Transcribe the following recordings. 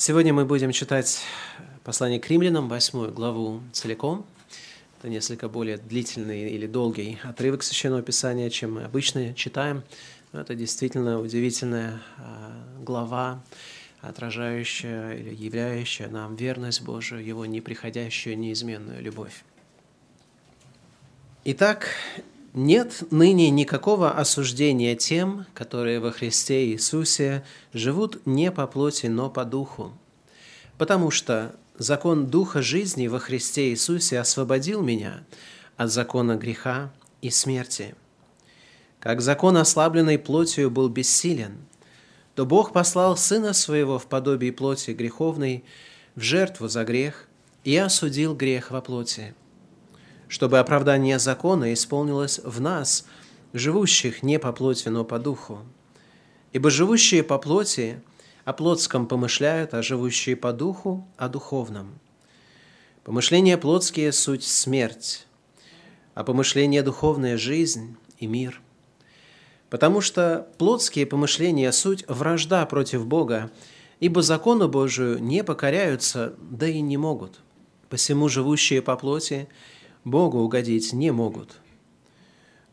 Сегодня мы будем читать послание к римлянам, восьмую главу целиком. Это несколько более длительный или долгий отрывок Священного Писания, чем мы обычно читаем. Но это действительно удивительная а, глава, отражающая или являющая нам верность Божию, Его неприходящую, неизменную любовь. Итак, нет ныне никакого осуждения тем, которые во Христе Иисусе живут не по плоти, но по духу. Потому что закон Духа жизни во Христе Иисусе освободил меня от закона греха и смерти. Как закон, ослабленный плотью, был бессилен, то Бог послал Сына Своего в подобии плоти греховной в жертву за грех и осудил грех во плоти – чтобы оправдание закона исполнилось в нас, живущих не по плоти, но по духу. Ибо живущие по плоти о плотском помышляют, а живущие по духу – о духовном. Помышления плотские – суть смерть, а помышления духовные – жизнь и мир. Потому что плотские помышления – суть вражда против Бога, ибо закону Божию не покоряются, да и не могут. Посему живущие по плоти – Богу угодить не могут.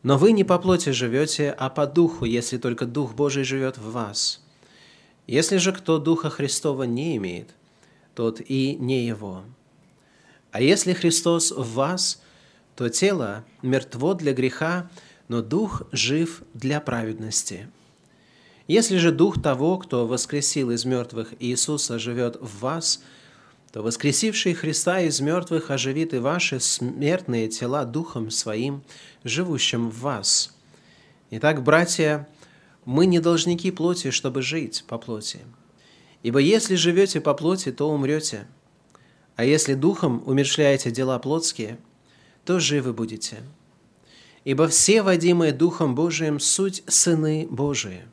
Но вы не по плоти живете, а по духу, если только Дух Божий живет в вас. Если же кто Духа Христова не имеет, тот и не его. А если Христос в вас, то тело мертво для греха, но Дух жив для праведности. Если же Дух того, кто воскресил из мертвых Иисуса, живет в вас – то воскресивший Христа из мертвых оживит и ваши смертные тела Духом Своим, живущим в вас. Итак, братья, мы не должники плоти, чтобы жить по плоти. Ибо если живете по плоти, то умрете, а если Духом умершляете дела плотские, то живы будете. Ибо все, водимые Духом Божиим, суть сыны Божии.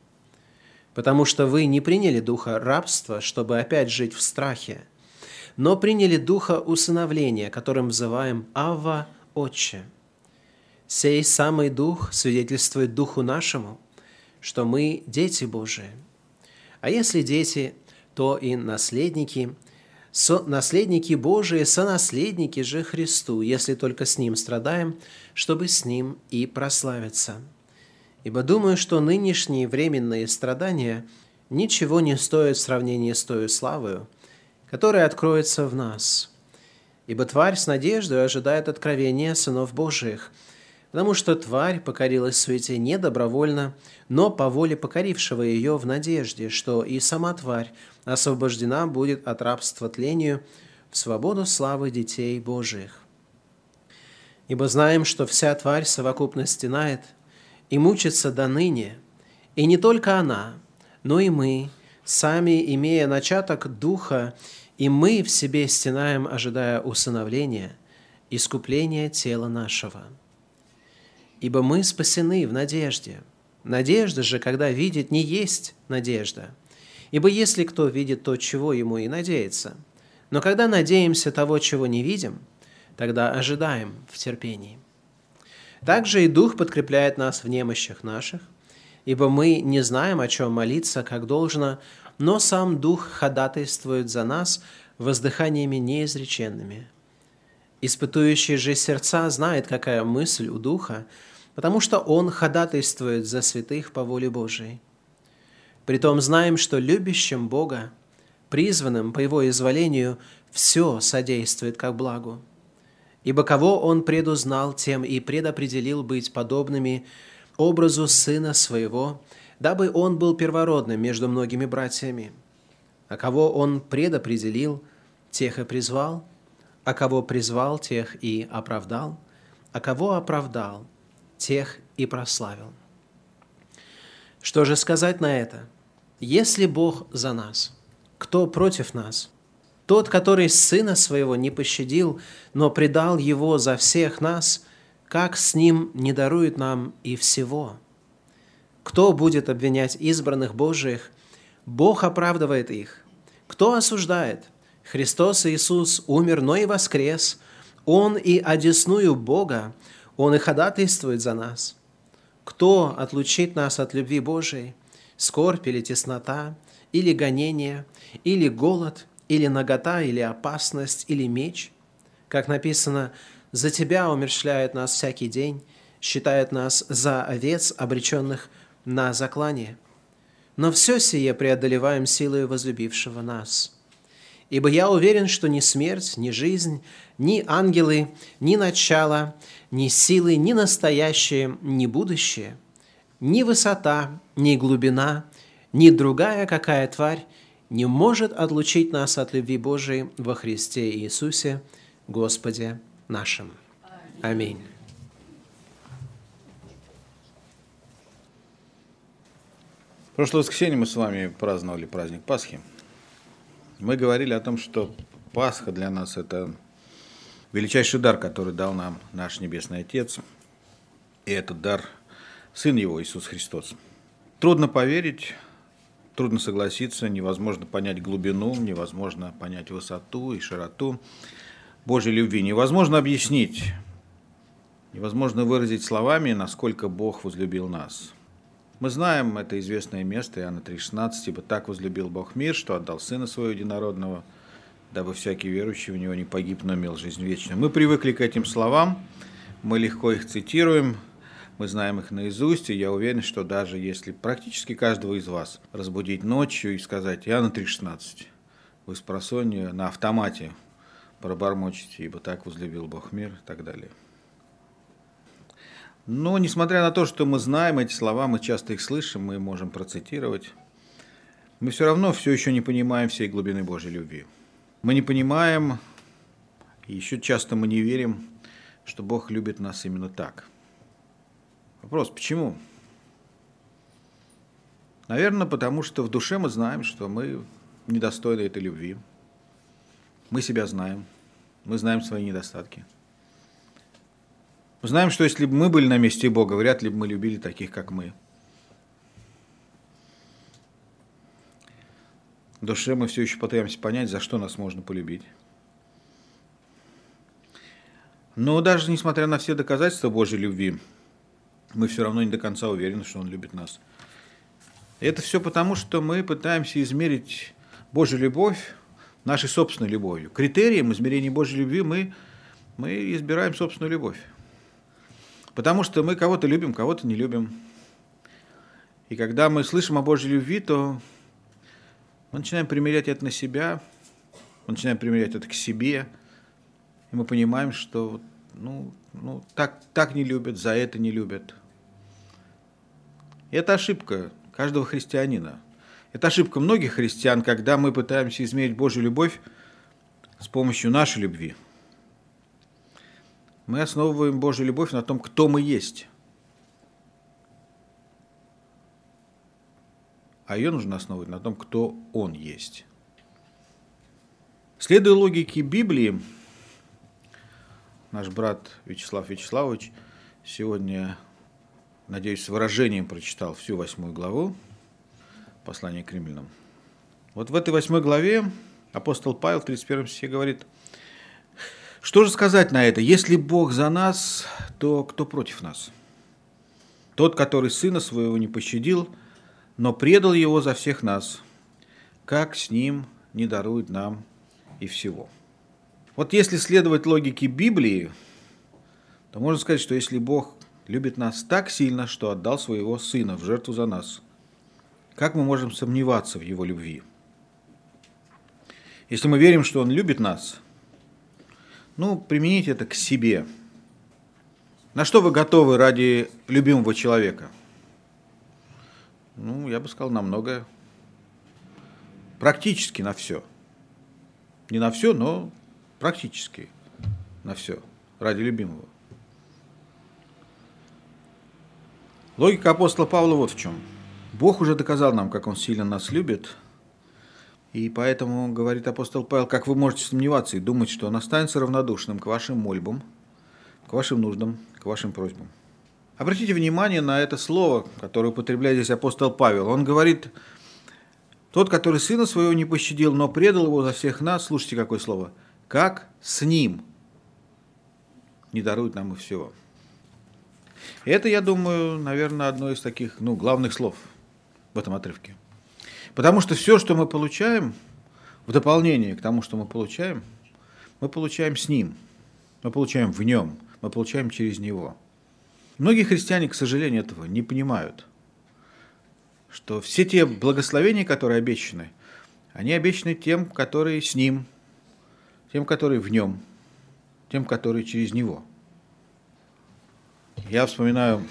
Потому что вы не приняли духа рабства, чтобы опять жить в страхе – но приняли духа усыновления, которым взываем «Авва, Отче». Сей самый дух свидетельствует духу нашему, что мы дети Божии. А если дети, то и наследники, со, наследники Божии, сонаследники же Христу, если только с Ним страдаем, чтобы с Ним и прославиться. Ибо думаю, что нынешние временные страдания ничего не стоят в сравнении с той славою, которое откроется в нас. Ибо тварь с надеждой ожидает откровения сынов Божиих, потому что тварь покорилась суете не добровольно, но по воле покорившего ее в надежде, что и сама тварь освобождена будет от рабства тлению в свободу славы детей Божиих. Ибо знаем, что вся тварь совокупно стенает и мучится до ныне, и не только она, но и мы, сами, имея начаток Духа и мы в себе стенаем, ожидая усыновления, искупления тела нашего. Ибо мы спасены в надежде. Надежда же, когда видит, не есть надежда. Ибо если кто видит то, чего ему и надеется, но когда надеемся того, чего не видим, тогда ожидаем в терпении. Также и Дух подкрепляет нас в немощах наших, ибо мы не знаем, о чем молиться, как должно, но сам Дух ходатайствует за нас воздыханиями неизреченными. Испытующий же сердца знает, какая мысль у Духа, потому что Он ходатайствует за святых по воле Божией. Притом знаем, что любящим Бога, призванным по Его изволению, все содействует как благу. Ибо кого Он предузнал, тем и предопределил быть подобными образу Сына Своего – дабы он был первородным между многими братьями. А кого он предопределил, тех и призвал, а кого призвал, тех и оправдал, а кого оправдал, тех и прославил. Что же сказать на это? Если Бог за нас, кто против нас? Тот, который Сына Своего не пощадил, но предал Его за всех нас, как с Ним не дарует нам и всего – кто будет обвинять избранных Божиих? Бог оправдывает их. Кто осуждает? Христос Иисус умер, но и воскрес. Он и одесную Бога, Он и ходатайствует за нас. Кто отлучит нас от любви Божией? Скорбь или теснота, или гонение, или голод, или нагота, или опасность, или меч. Как написано, «За Тебя умерщвляет нас всякий день, считает нас за овец, обреченных на заклание. Но все сие преодолеваем силой возлюбившего нас. Ибо я уверен, что ни смерть, ни жизнь, ни ангелы, ни начало, ни силы, ни настоящее, ни будущее, ни высота, ни глубина, ни другая какая тварь не может отлучить нас от любви Божией во Христе Иисусе, Господе нашим. Аминь. Прошлое воскресенье мы с вами праздновали праздник Пасхи. Мы говорили о том, что Пасха для нас – это величайший дар, который дал нам наш Небесный Отец. И этот дар – Сын Его, Иисус Христос. Трудно поверить, трудно согласиться, невозможно понять глубину, невозможно понять высоту и широту Божьей любви. Невозможно объяснить, невозможно выразить словами, насколько Бог возлюбил нас – мы знаем это известное место, Иоанна 3,16, ибо так возлюбил Бог мир, что отдал Сына Своего Единородного, дабы всякий верующий в Него не погиб, но имел жизнь вечную. Мы привыкли к этим словам, мы легко их цитируем, мы знаем их наизусть, и я уверен, что даже если практически каждого из вас разбудить ночью и сказать Иоанна 3,16, вы с на автомате пробормочете, ибо так возлюбил Бог мир и так далее. Но, несмотря на то, что мы знаем эти слова, мы часто их слышим, мы можем процитировать, мы все равно все еще не понимаем всей глубины Божьей любви. Мы не понимаем, и еще часто мы не верим, что Бог любит нас именно так. Вопрос, почему? Наверное, потому что в душе мы знаем, что мы недостойны этой любви. Мы себя знаем, мы знаем свои недостатки – мы знаем, что если бы мы были на месте Бога, вряд ли бы мы любили таких, как мы. В душе мы все еще пытаемся понять, за что нас можно полюбить. Но даже несмотря на все доказательства Божьей любви, мы все равно не до конца уверены, что Он любит нас. Это все потому, что мы пытаемся измерить Божью любовь нашей собственной любовью. Критерием измерения Божьей любви мы, мы избираем собственную любовь. Потому что мы кого-то любим, кого-то не любим. И когда мы слышим о Божьей любви, то мы начинаем примерять это на себя, мы начинаем примерять это к себе, и мы понимаем, что ну, ну, так, так не любят, за это не любят. И это ошибка каждого христианина. Это ошибка многих христиан, когда мы пытаемся измерить Божью любовь с помощью нашей любви – мы основываем Божью любовь на том, кто мы есть. А ее нужно основывать на том, кто Он есть. Следуя логике Библии, наш брат Вячеслав Вячеславович сегодня, надеюсь, с выражением прочитал всю восьмую главу послания к римлянам. Вот в этой восьмой главе апостол Павел в 31 стихе говорит – что же сказать на это? Если Бог за нас, то кто против нас? Тот, который сына своего не пощадил, но предал его за всех нас, как с ним не дарует нам и всего. Вот если следовать логике Библии, то можно сказать, что если Бог любит нас так сильно, что отдал своего Сына в жертву за нас, как мы можем сомневаться в Его любви? Если мы верим, что Он любит нас, ну, примените это к себе. На что вы готовы ради любимого человека? Ну, я бы сказал, на многое. Практически на все. Не на все, но практически на все. Ради любимого. Логика апостола Павла вот в чем. Бог уже доказал нам, как Он сильно нас любит – и поэтому, говорит апостол Павел, как вы можете сомневаться и думать, что он останется равнодушным к вашим мольбам, к вашим нуждам, к вашим просьбам. Обратите внимание на это слово, которое употребляет здесь апостол Павел. Он говорит, тот, который сына своего не пощадил, но предал его за всех нас, слушайте, какое слово, как с ним не дарует нам и всего. Это, я думаю, наверное, одно из таких ну, главных слов в этом отрывке. Потому что все, что мы получаем, в дополнение к тому, что мы получаем, мы получаем с Ним, мы получаем в Нем, мы получаем через Него. Многие христиане, к сожалению, этого не понимают, что все те благословения, которые обещаны, они обещаны тем, которые с Ним, тем, которые в Нем, тем, которые через Него. Я вспоминаю,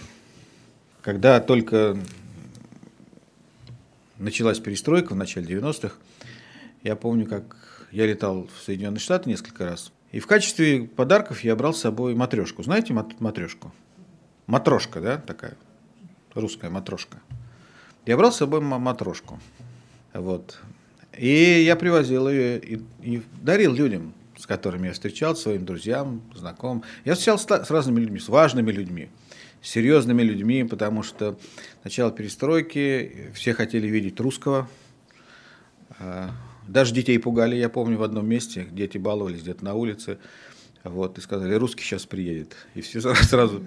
когда только началась перестройка в начале 90-х, я помню, как я летал в Соединенные Штаты несколько раз. И в качестве подарков я брал с собой матрешку. Знаете матрешку? Матрошка, да, такая русская матрошка. Я брал с собой матрошку. Вот. И я привозил ее и, и дарил людям, с которыми я встречался, своим друзьям, знакомым. Я встречался с разными людьми, с важными людьми, серьезными людьми, потому что начало перестройки, все хотели видеть русского, а, даже детей пугали, я помню, в одном месте, дети баловались где-то на улице, вот, и сказали, русский сейчас приедет. И все сразу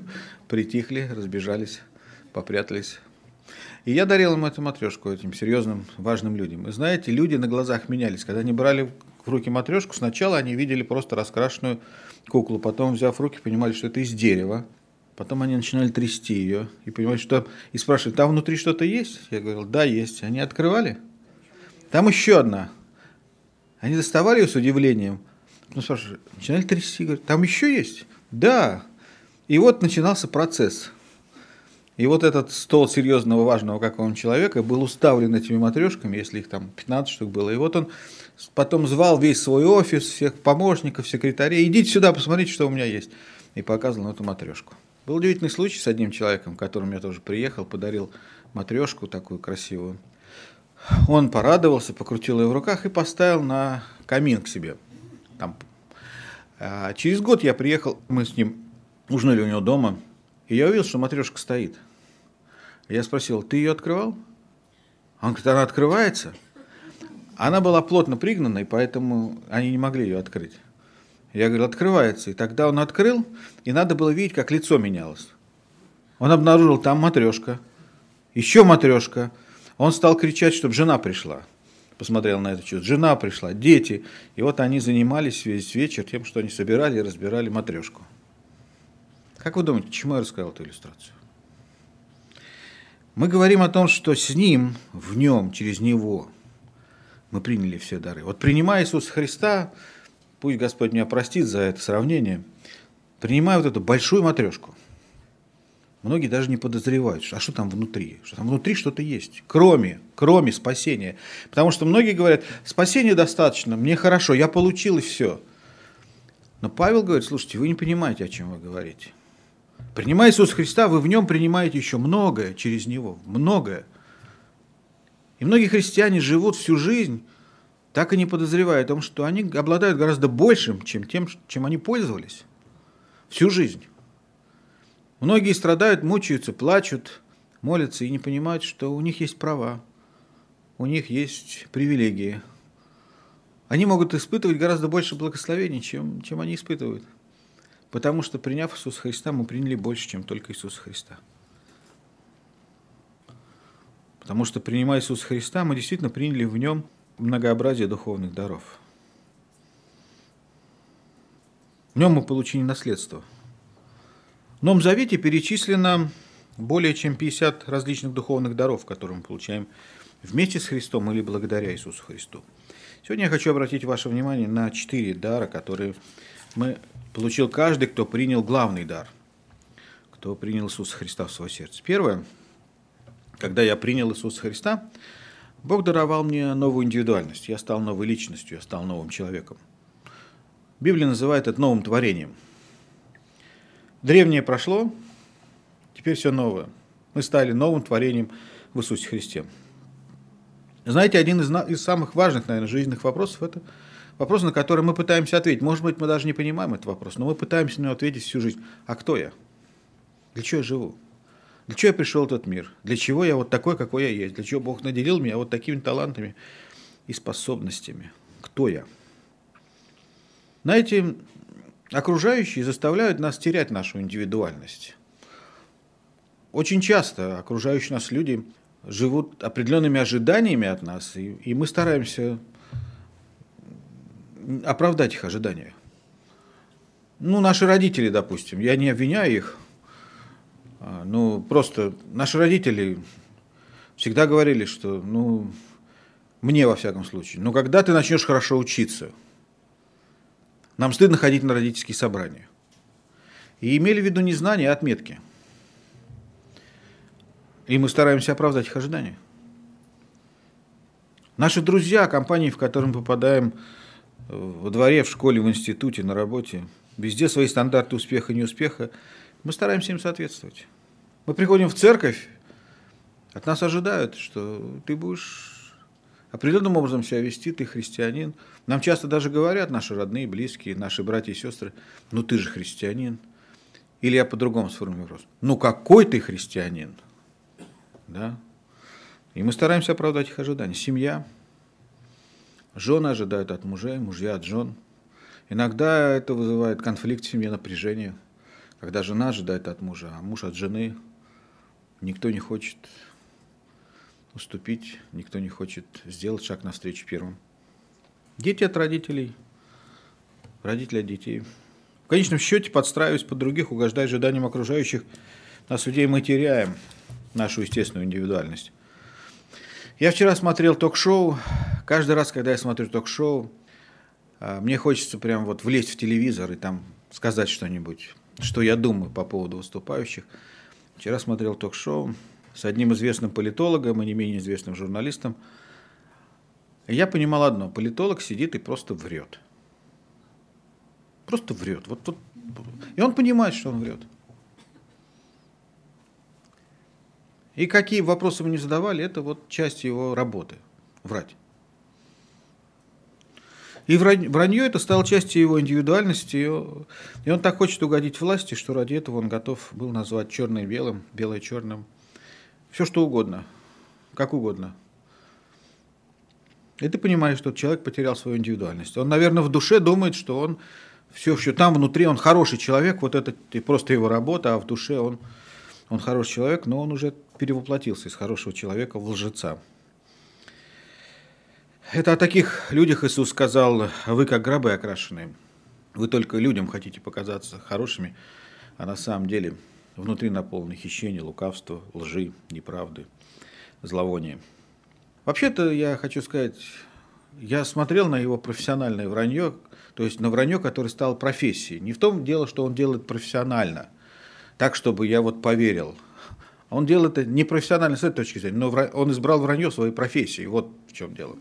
притихли, разбежались, попрятались. И я дарил им эту матрешку, этим серьезным, важным людям. И знаете, люди на глазах менялись. Когда они брали в руки матрешку, сначала они видели просто раскрашенную куклу, потом, взяв в руки, понимали, что это из дерева. Потом они начинали трясти ее и понимали, что... И спрашивали, там внутри что-то есть? Я говорил, да, есть. Они открывали. Там еще одна они доставали ее с удивлением. Ну, спрашивают, начинали трясти, говорят, там еще есть? Да. И вот начинался процесс. И вот этот стол серьезного, важного какого-нибудь человека был уставлен этими матрешками, если их там 15 штук было. И вот он потом звал весь свой офис, всех помощников, секретарей, идите сюда, посмотрите, что у меня есть. И показывал на эту матрешку. Был удивительный случай с одним человеком, которому я тоже приехал, подарил матрешку такую красивую. Он порадовался, покрутил ее в руках и поставил на камин к себе. Там. А через год я приехал, мы с ним ужинали у него дома, и я увидел, что матрешка стоит. Я спросил, ты ее открывал? Он говорит, она открывается. Она была плотно пригнана, и поэтому они не могли ее открыть. Я говорю, открывается. И тогда он открыл, и надо было видеть, как лицо менялось. Он обнаружил там матрешка, еще матрешка, он стал кричать, чтобы жена пришла. Посмотрел на это чудо. Жена пришла, дети. И вот они занимались весь вечер тем, что они собирали и разбирали матрешку. Как вы думаете, почему я рассказал эту иллюстрацию? Мы говорим о том, что с Ним, в Нем, через Него мы приняли все дары. Вот принимая Иисуса Христа, пусть Господь меня простит за это сравнение, принимая вот эту большую матрешку – Многие даже не подозревают, а что там внутри, что там внутри что-то есть, кроме, кроме спасения. Потому что многие говорят, спасения достаточно, мне хорошо, я получил и все. Но Павел говорит, слушайте, вы не понимаете, о чем вы говорите. Принимая Иисуса Христа, вы в нем принимаете еще многое через Него, многое. И многие христиане живут всю жизнь, так и не подозревая о том, что они обладают гораздо большим, чем тем, чем они пользовались всю жизнь. Многие страдают, мучаются, плачут, молятся и не понимают, что у них есть права, у них есть привилегии. Они могут испытывать гораздо больше благословений, чем, чем они испытывают. Потому что, приняв Иисуса Христа, мы приняли больше, чем только Иисуса Христа. Потому что, принимая Иисуса Христа, мы действительно приняли в нем многообразие духовных даров. В нем мы получили наследство – в Новом Завете перечислено более чем 50 различных духовных даров, которые мы получаем вместе с Христом или благодаря Иисусу Христу. Сегодня я хочу обратить ваше внимание на четыре дара, которые мы получил каждый, кто принял главный дар, кто принял Иисуса Христа в свое сердце. Первое, когда я принял Иисуса Христа, Бог даровал мне новую индивидуальность. Я стал новой личностью, я стал новым человеком. Библия называет это новым творением – Древнее прошло, теперь все новое. Мы стали новым творением в Иисусе Христе. Знаете, один из, из самых важных, наверное, жизненных вопросов – это вопрос, на который мы пытаемся ответить. Может быть, мы даже не понимаем этот вопрос, но мы пытаемся на него ответить всю жизнь. А кто я? Для чего я живу? Для чего я пришел в этот мир? Для чего я вот такой, какой я есть? Для чего Бог наделил меня вот такими талантами и способностями? Кто я? Знаете, окружающие заставляют нас терять нашу индивидуальность. Очень часто окружающие нас люди живут определенными ожиданиями от нас, и, и мы стараемся оправдать их ожидания. Ну, наши родители, допустим, я не обвиняю их, ну, просто наши родители всегда говорили, что, ну, мне во всяком случае, ну, когда ты начнешь хорошо учиться, нам стыдно ходить на родительские собрания. И имели в виду не знания, а отметки. И мы стараемся оправдать их ожидания. Наши друзья, компании, в которые мы попадаем э, во дворе, в школе, в институте, на работе, везде свои стандарты успеха и неуспеха, мы стараемся им соответствовать. Мы приходим в церковь, от нас ожидают, что ты будешь определенным образом себя вести, ты христианин. Нам часто даже говорят наши родные, близкие, наши братья и сестры, ну ты же христианин. Или я по-другому сформулирую вопрос. Ну какой ты христианин? Да? И мы стараемся оправдать их ожидания. Семья. Жены ожидают от мужей, мужья от жен. Иногда это вызывает конфликт в семье, напряжение. Когда жена ожидает от мужа, а муж от жены. Никто не хочет уступить, никто не хочет сделать шаг навстречу первым. Дети от родителей, родители от детей. В конечном счете, подстраиваясь под других, угождая ожиданиям окружающих, нас людей мы теряем нашу естественную индивидуальность. Я вчера смотрел ток-шоу. Каждый раз, когда я смотрю ток-шоу, а, мне хочется прям вот влезть в телевизор и там сказать что-нибудь, что я думаю по поводу выступающих. Вчера смотрел ток-шоу с одним известным политологом и не менее известным журналистом. И я понимал одно. Политолог сидит и просто врет. Просто врет. Вот, вот. И он понимает, что он врет. И какие вопросы мы не задавали, это вот часть его работы – врать. И вранье это стало частью его индивидуальности, и он так хочет угодить власти, что ради этого он готов был назвать черное белым, белое черным, все что угодно, как угодно. И ты понимаешь, что человек потерял свою индивидуальность. Он, наверное, в душе думает, что он все еще там внутри, он хороший человек, вот это просто его работа, а в душе он, он хороший человек, но он уже перевоплотился из хорошего человека в лжеца. Это о таких людях Иисус сказал, вы как гробы окрашенные. Вы только людям хотите показаться хорошими, а на самом деле внутри наполнены хищения, лукавства, лжи, неправды, зловония. Вообще-то я хочу сказать, я смотрел на его профессиональное вранье, то есть на вранье, которое стало профессией. Не в том дело, что он делает профессионально, так, чтобы я вот поверил. Он делает это непрофессионально с этой точки зрения, но он избрал вранье своей профессии. Вот в чем дело.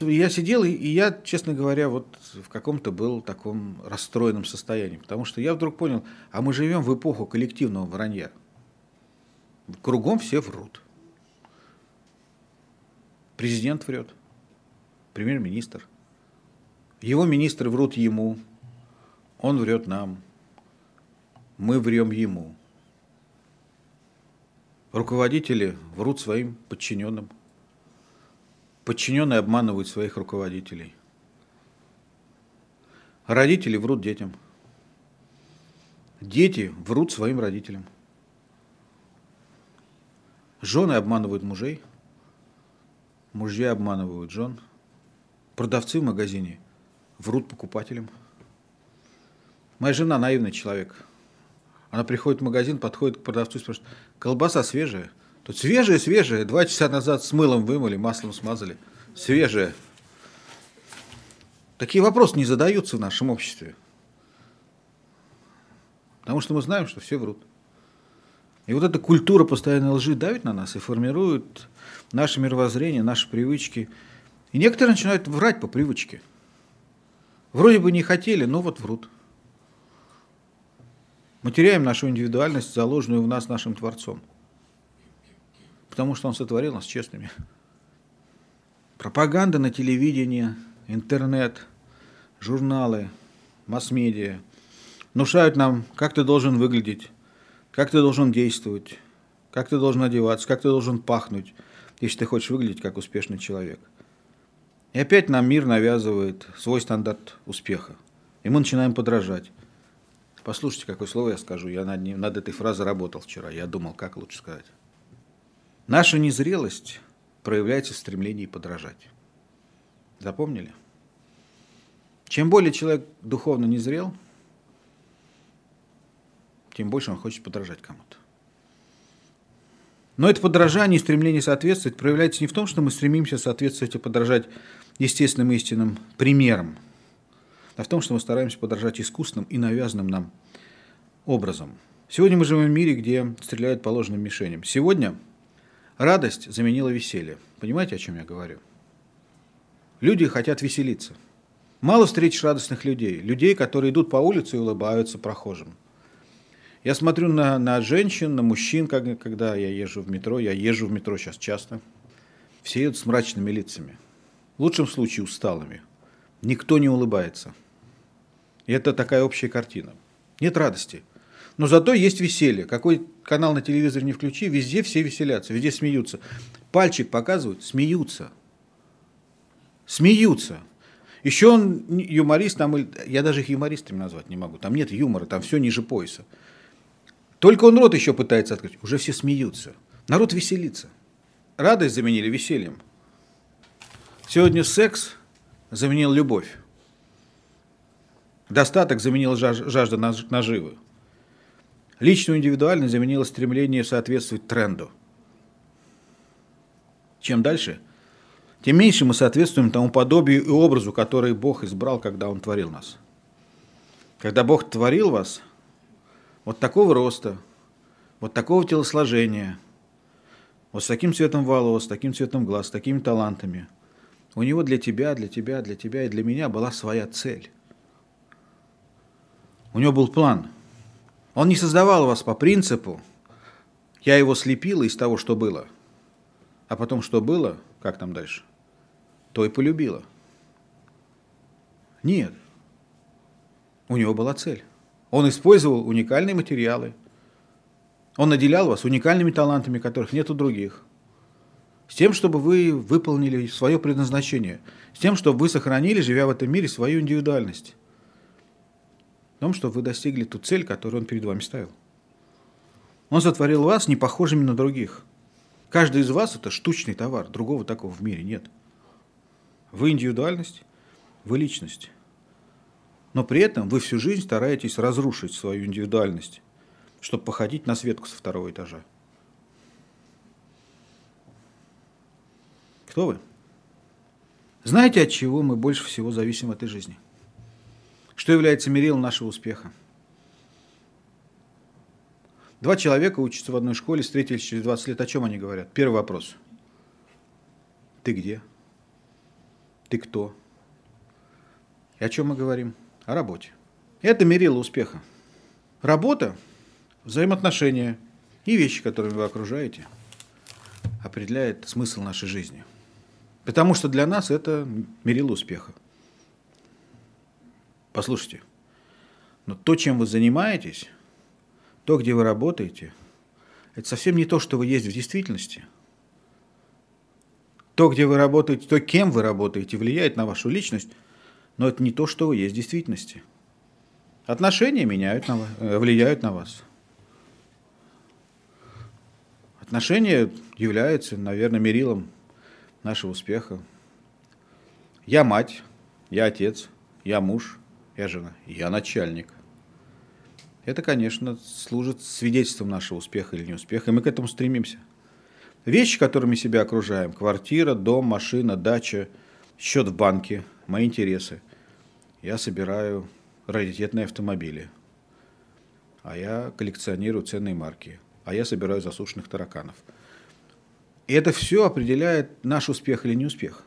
Я сидел, и я, честно говоря, вот в каком-то был таком расстроенном состоянии, потому что я вдруг понял, а мы живем в эпоху коллективного вранья. Кругом все врут. Президент врет, премьер-министр. Его министры врут ему, он врет нам, мы врем ему. Руководители врут своим подчиненным. Подчиненные обманывают своих руководителей. Родители врут детям. Дети врут своим родителям. Жены обманывают мужей. Мужья обманывают жен. Продавцы в магазине врут покупателям. Моя жена наивный человек. Она приходит в магазин, подходит к продавцу и спрашивает, колбаса свежая? Тут свежее, свежее. Два часа назад с мылом вымыли, маслом смазали. Свежее. Такие вопросы не задаются в нашем обществе. Потому что мы знаем, что все врут. И вот эта культура постоянной лжи давит на нас и формирует наше мировоззрение, наши привычки. И некоторые начинают врать по привычке. Вроде бы не хотели, но вот врут. Мы теряем нашу индивидуальность, заложенную в нас нашим Творцом потому что он сотворил нас честными. Пропаганда на телевидении, интернет, журналы, масс-медиа внушают нам, как ты должен выглядеть, как ты должен действовать, как ты должен одеваться, как ты должен пахнуть, если ты хочешь выглядеть как успешный человек. И опять нам мир навязывает свой стандарт успеха. И мы начинаем подражать. Послушайте, какое слово я скажу. Я над, ним, над этой фразой работал вчера. Я думал, как лучше сказать. Наша незрелость проявляется в стремлении подражать. Запомнили? Чем более человек духовно незрел, тем больше он хочет подражать кому-то. Но это подражание и стремление соответствовать проявляется не в том, что мы стремимся соответствовать и подражать естественным истинным примерам, а в том, что мы стараемся подражать искусственным и навязанным нам образом. Сегодня мы живем в мире, где стреляют по ложным мишеням. Сегодня радость заменила веселье. Понимаете, о чем я говорю? Люди хотят веселиться. Мало встретишь радостных людей, людей, которые идут по улице и улыбаются прохожим. Я смотрю на, на женщин, на мужчин, как, когда я езжу в метро. Я езжу в метро сейчас часто. Все едут с мрачными лицами. В лучшем случае усталыми. Никто не улыбается. И это такая общая картина. Нет радости. Но зато есть веселье. Какой канал на телевизоре не включи, везде все веселятся, везде смеются. Пальчик показывают, смеются. Смеются. Еще он юморист, там, я даже их юмористами назвать не могу. Там нет юмора, там все ниже пояса. Только он рот еще пытается открыть. Уже все смеются. Народ веселится. Радость заменили весельем. Сегодня секс заменил любовь. Достаток заменил жажда наживы. Личную индивидуальность заменило стремление соответствовать тренду. Чем дальше, тем меньше мы соответствуем тому подобию и образу, который Бог избрал, когда Он творил нас. Когда Бог творил вас, вот такого роста, вот такого телосложения, вот с таким цветом волос, с таким цветом глаз, с такими талантами. У него для тебя, для тебя, для тебя и для меня была своя цель. У него был план. Он не создавал вас по принципу «я его слепила из того, что было», а потом что было, как там дальше, то и полюбила. Нет. У него была цель. Он использовал уникальные материалы. Он наделял вас уникальными талантами, которых нет у других. С тем, чтобы вы выполнили свое предназначение. С тем, чтобы вы сохранили, живя в этом мире, свою индивидуальность. В том, чтобы вы достигли ту цель, которую он перед вами ставил. Он сотворил вас не похожими на других. Каждый из вас – это штучный товар. Другого такого в мире нет. Вы индивидуальность, вы личность. Но при этом вы всю жизнь стараетесь разрушить свою индивидуальность, чтобы походить на Светку со второго этажа. Кто вы? Знаете, от чего мы больше всего зависим в этой жизни? Что является мерилом нашего успеха? Два человека учатся в одной школе, встретились через 20 лет. О чем они говорят? Первый вопрос. Ты где? Ты кто? И о чем мы говорим? о работе. Это мерило успеха. Работа, взаимоотношения и вещи, которыми вы окружаете, определяет смысл нашей жизни. Потому что для нас это мерило успеха. Послушайте, но то, чем вы занимаетесь, то, где вы работаете, это совсем не то, что вы есть в действительности. То, где вы работаете, то, кем вы работаете, влияет на вашу личность – но это не то, что вы есть в действительности. Отношения меняют на, э, влияют на вас. Отношения являются, наверное, мерилом нашего успеха. Я мать, я отец, я муж, я жена, я начальник. Это, конечно, служит свидетельством нашего успеха или неуспеха, и мы к этому стремимся. Вещи, которыми себя окружаем, квартира, дом, машина, дача, счет в банке, мои интересы – я собираю раритетные автомобили, а я коллекционирую ценные марки, а я собираю засушенных тараканов. И это все определяет наш успех или неуспех.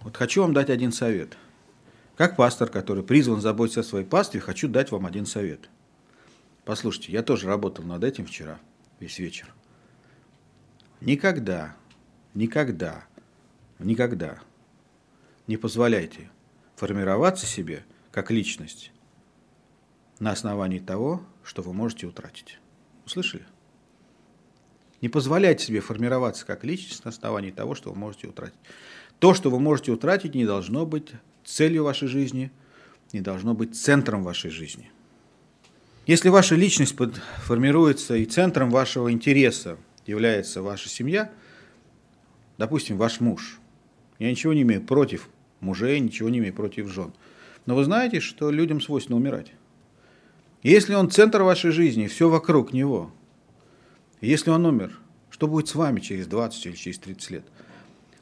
Вот хочу вам дать один совет. Как пастор, который призван заботиться о своей пастве, хочу дать вам один совет. Послушайте, я тоже работал над этим вчера, весь вечер. Никогда, никогда, никогда не позволяйте формироваться себе как личность на основании того, что вы можете утратить. Услышали? Не позволяйте себе формироваться как личность на основании того, что вы можете утратить. То, что вы можете утратить, не должно быть целью вашей жизни, не должно быть центром вашей жизни. Если ваша личность формируется и центром вашего интереса является ваша семья, допустим, ваш муж. Я ничего не имею против мужей, ничего не имею против жен. Но вы знаете, что людям свойственно умирать. Если он центр вашей жизни, все вокруг него, если он умер, что будет с вами через 20 или через 30 лет?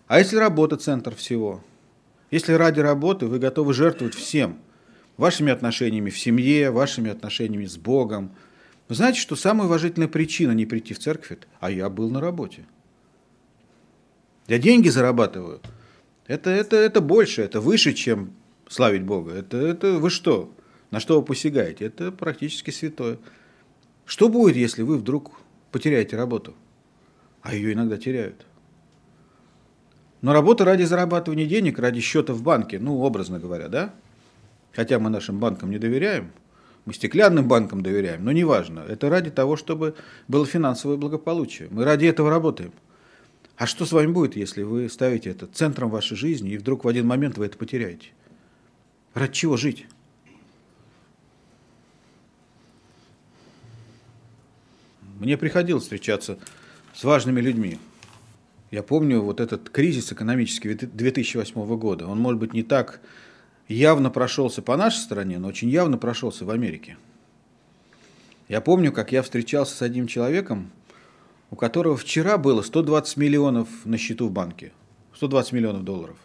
А если работа центр всего? Если ради работы вы готовы жертвовать всем, вашими отношениями в семье, вашими отношениями с Богом, вы знаете, что самая уважительная причина не прийти в церковь – а я был на работе. Я деньги зарабатываю. Это, это, это больше, это выше, чем славить Бога. Это, это вы что? На что вы посягаете? Это практически святое. Что будет, если вы вдруг потеряете работу? А ее иногда теряют. Но работа ради зарабатывания денег, ради счета в банке, ну, образно говоря, да? Хотя мы нашим банкам не доверяем, мы стеклянным банкам доверяем, но неважно. Это ради того, чтобы было финансовое благополучие. Мы ради этого работаем. А что с вами будет, если вы ставите это центром вашей жизни, и вдруг в один момент вы это потеряете? Ради чего жить? Мне приходилось встречаться с важными людьми. Я помню вот этот кризис экономический 2008 года. Он, может быть, не так явно прошелся по нашей стране, но очень явно прошелся в Америке. Я помню, как я встречался с одним человеком, у которого вчера было 120 миллионов на счету в банке. 120 миллионов долларов.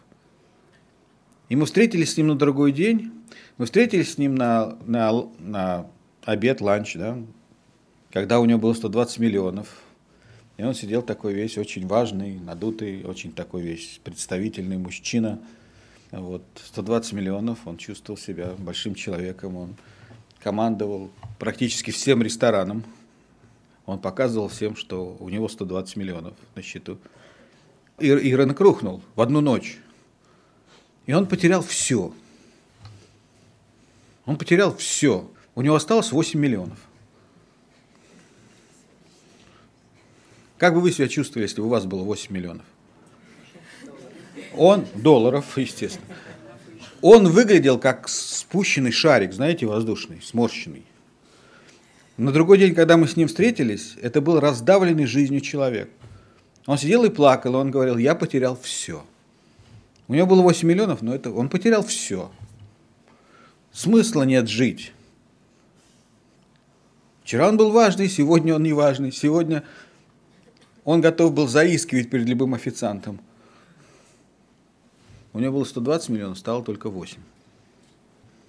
И мы встретились с ним на другой день. Мы встретились с ним на, на, на обед, ланч, да, когда у него было 120 миллионов. И он сидел такой весь очень важный, надутый, очень такой весь представительный мужчина – вот, 120 миллионов, он чувствовал себя большим человеком, он командовал практически всем ресторанам, он показывал всем, что у него 120 миллионов на счету. И, и рынок рухнул в одну ночь. И он потерял все. Он потерял все. У него осталось 8 миллионов. Как бы вы себя чувствовали, если бы у вас было 8 миллионов? Он, долларов, естественно. Он выглядел как спущенный шарик, знаете, воздушный, сморщенный. На другой день, когда мы с ним встретились, это был раздавленный жизнью человек. Он сидел и плакал, и он говорил, я потерял все. У него было 8 миллионов, но это, он потерял все. Смысла нет жить. Вчера он был важный, сегодня он не важный. Сегодня он готов был заискивать перед любым официантом. У него было 120 миллионов, стало только 8.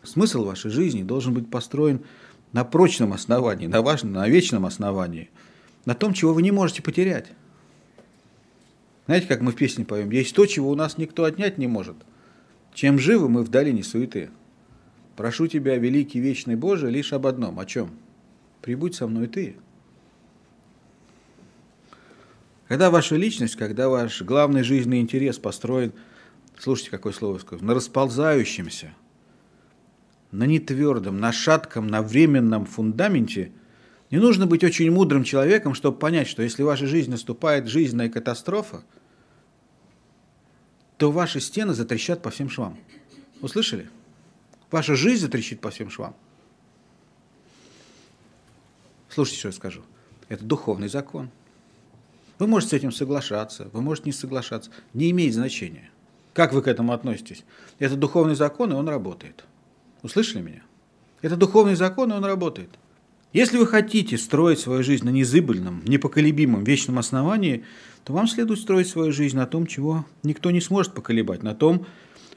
Смысл вашей жизни должен быть построен на прочном основании, на важном, на вечном основании, на том, чего вы не можете потерять. Знаете, как мы в песне поем? Есть то, чего у нас никто отнять не может. Чем живы мы в долине суеты. Прошу тебя, великий вечный Боже, лишь об одном. О чем? Прибудь со мной ты. Когда ваша личность, когда ваш главный жизненный интерес построен – слушайте, какое слово скажу, на расползающемся, на нетвердом, на шатком, на временном фундаменте, не нужно быть очень мудрым человеком, чтобы понять, что если в вашей жизни наступает жизненная катастрофа, то ваши стены затрещат по всем швам. Услышали? Ваша жизнь затрещит по всем швам. Слушайте, что я скажу. Это духовный закон. Вы можете с этим соглашаться, вы можете не соглашаться. Не имеет значения. Как вы к этому относитесь? Это духовный закон, и он работает. Услышали меня? Это духовный закон, и он работает. Если вы хотите строить свою жизнь на незыбельном, непоколебимом, вечном основании, то вам следует строить свою жизнь на том, чего никто не сможет поколебать, на том,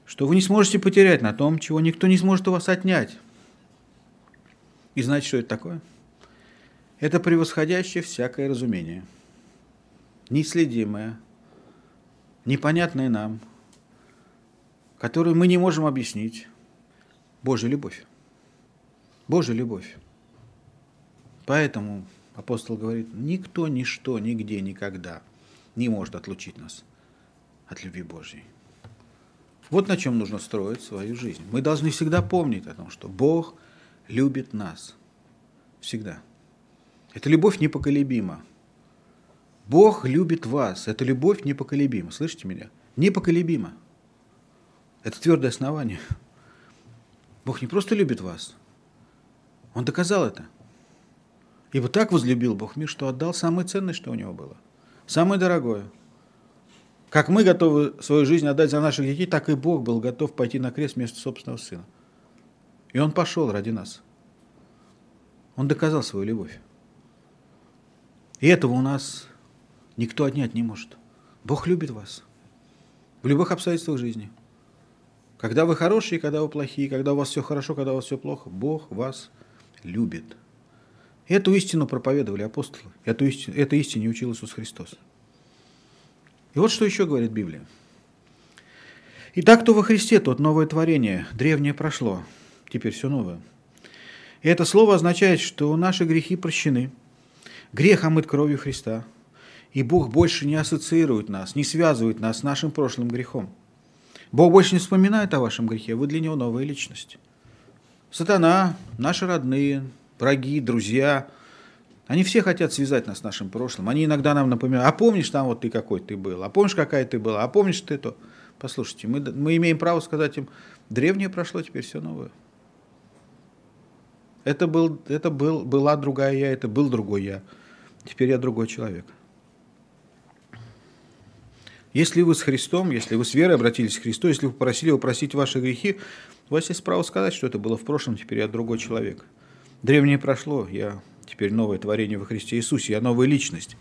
что вы не сможете потерять, на том, чего никто не сможет у вас отнять. И знаете, что это такое? Это превосходящее всякое разумение. Неследимое, непонятное нам – которую мы не можем объяснить. Божья любовь. Божья любовь. Поэтому апостол говорит, никто, ничто, нигде, никогда не может отлучить нас от любви Божьей. Вот на чем нужно строить свою жизнь. Мы должны всегда помнить о том, что Бог любит нас. Всегда. Эта любовь непоколебима. Бог любит вас. Эта любовь непоколебима. Слышите меня? Непоколебима. Это твердое основание. Бог не просто любит вас, Он доказал это. Ибо так возлюбил Бог мир, что отдал самое ценное, что у него было. Самое дорогое. Как мы готовы свою жизнь отдать за наших детей, так и Бог был готов пойти на крест вместо собственного сына. И он пошел ради нас. Он доказал свою любовь. И этого у нас никто отнять не может. Бог любит вас в любых обстоятельствах жизни. Когда вы хорошие, когда вы плохие, когда у вас все хорошо, когда у вас все плохо, Бог вас любит. Эту истину проповедовали апостолы. Эту истину, этой истине учил Иисус Христос. И вот что еще говорит Библия. Итак, кто во Христе, тот новое творение. Древнее прошло, теперь все новое. И это слово означает, что наши грехи прощены. Грех омыт кровью Христа. И Бог больше не ассоциирует нас, не связывает нас с нашим прошлым грехом. Бог больше не вспоминает о вашем грехе, вы для Него новая личность. Сатана, наши родные, враги, друзья, они все хотят связать нас с нашим прошлым. Они иногда нам напоминают, а помнишь там вот ты какой ты был, а помнишь какая ты была, а помнишь ты то. Послушайте, мы, мы имеем право сказать им, древнее прошло, теперь все новое. Это, был, это был, была другая я, это был другой я. Теперь я другой человек. Если вы с Христом, если вы с верой обратились к Христу, если вы попросили его простить ваши грехи, у вас есть право сказать, что это было в прошлом, теперь я другой человек. Древнее прошло, я теперь новое творение во Христе Иисусе, я новая личность.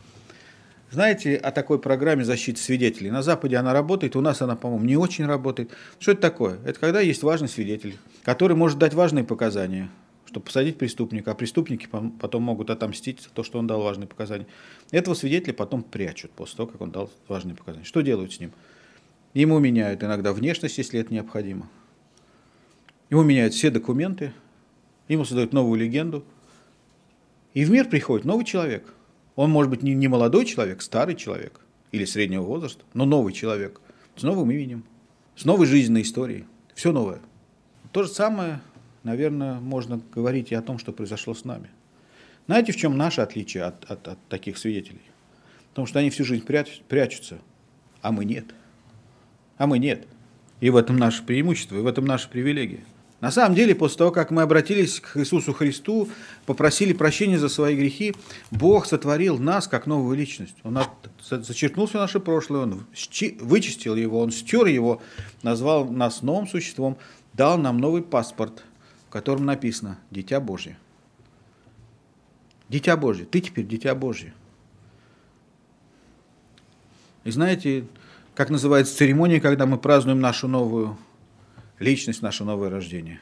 Знаете о такой программе защиты свидетелей? На Западе она работает, у нас она, по-моему, не очень работает. Что это такое? Это когда есть важный свидетель, который может дать важные показания, чтобы посадить преступника, а преступники потом могут отомстить за то, что он дал важные показания. Этого свидетеля потом прячут после того, как он дал важные показания. Что делают с ним? Ему меняют иногда внешность, если это необходимо. Ему меняют все документы, ему создают новую легенду. И в мир приходит новый человек. Он может быть не, молодой человек, старый человек или среднего возраста, но новый человек с новым именем, с новой жизненной историей. Все новое. То же самое, наверное, можно говорить и о том, что произошло с нами. Знаете, в чем наше отличие от, от, от таких свидетелей? Потому что они всю жизнь прячут, прячутся, а мы нет. А мы нет. И в этом наше преимущество, и в этом наша привилегия. На самом деле, после того, как мы обратились к Иисусу Христу, попросили прощения за свои грехи, Бог сотворил нас как новую личность. Он зачеркнул все наше прошлое, Он вычистил его, Он стер его, назвал нас новым существом, дал нам новый паспорт, в котором написано «Дитя Божье». Дитя Божье. Ты теперь Дитя Божье. И знаете, как называется церемония, когда мы празднуем нашу новую личность, наше новое рождение.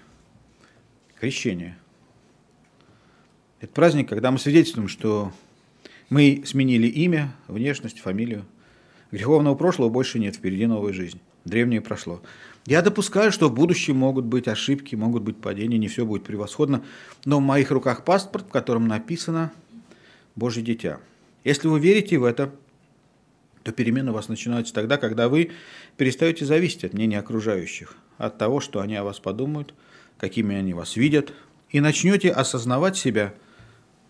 Крещение. Это праздник, когда мы свидетельствуем, что мы сменили имя, внешность, фамилию. Греховного прошлого больше нет, впереди новая жизнь. Древнее прошло. Я допускаю, что в будущем могут быть ошибки, могут быть падения, не все будет превосходно, но в моих руках паспорт, в котором написано «Божье дитя». Если вы верите в это, то перемены у вас начинаются тогда, когда вы перестаете зависеть от мнения окружающих – от того, что они о вас подумают, какими они вас видят, и начнете осознавать себя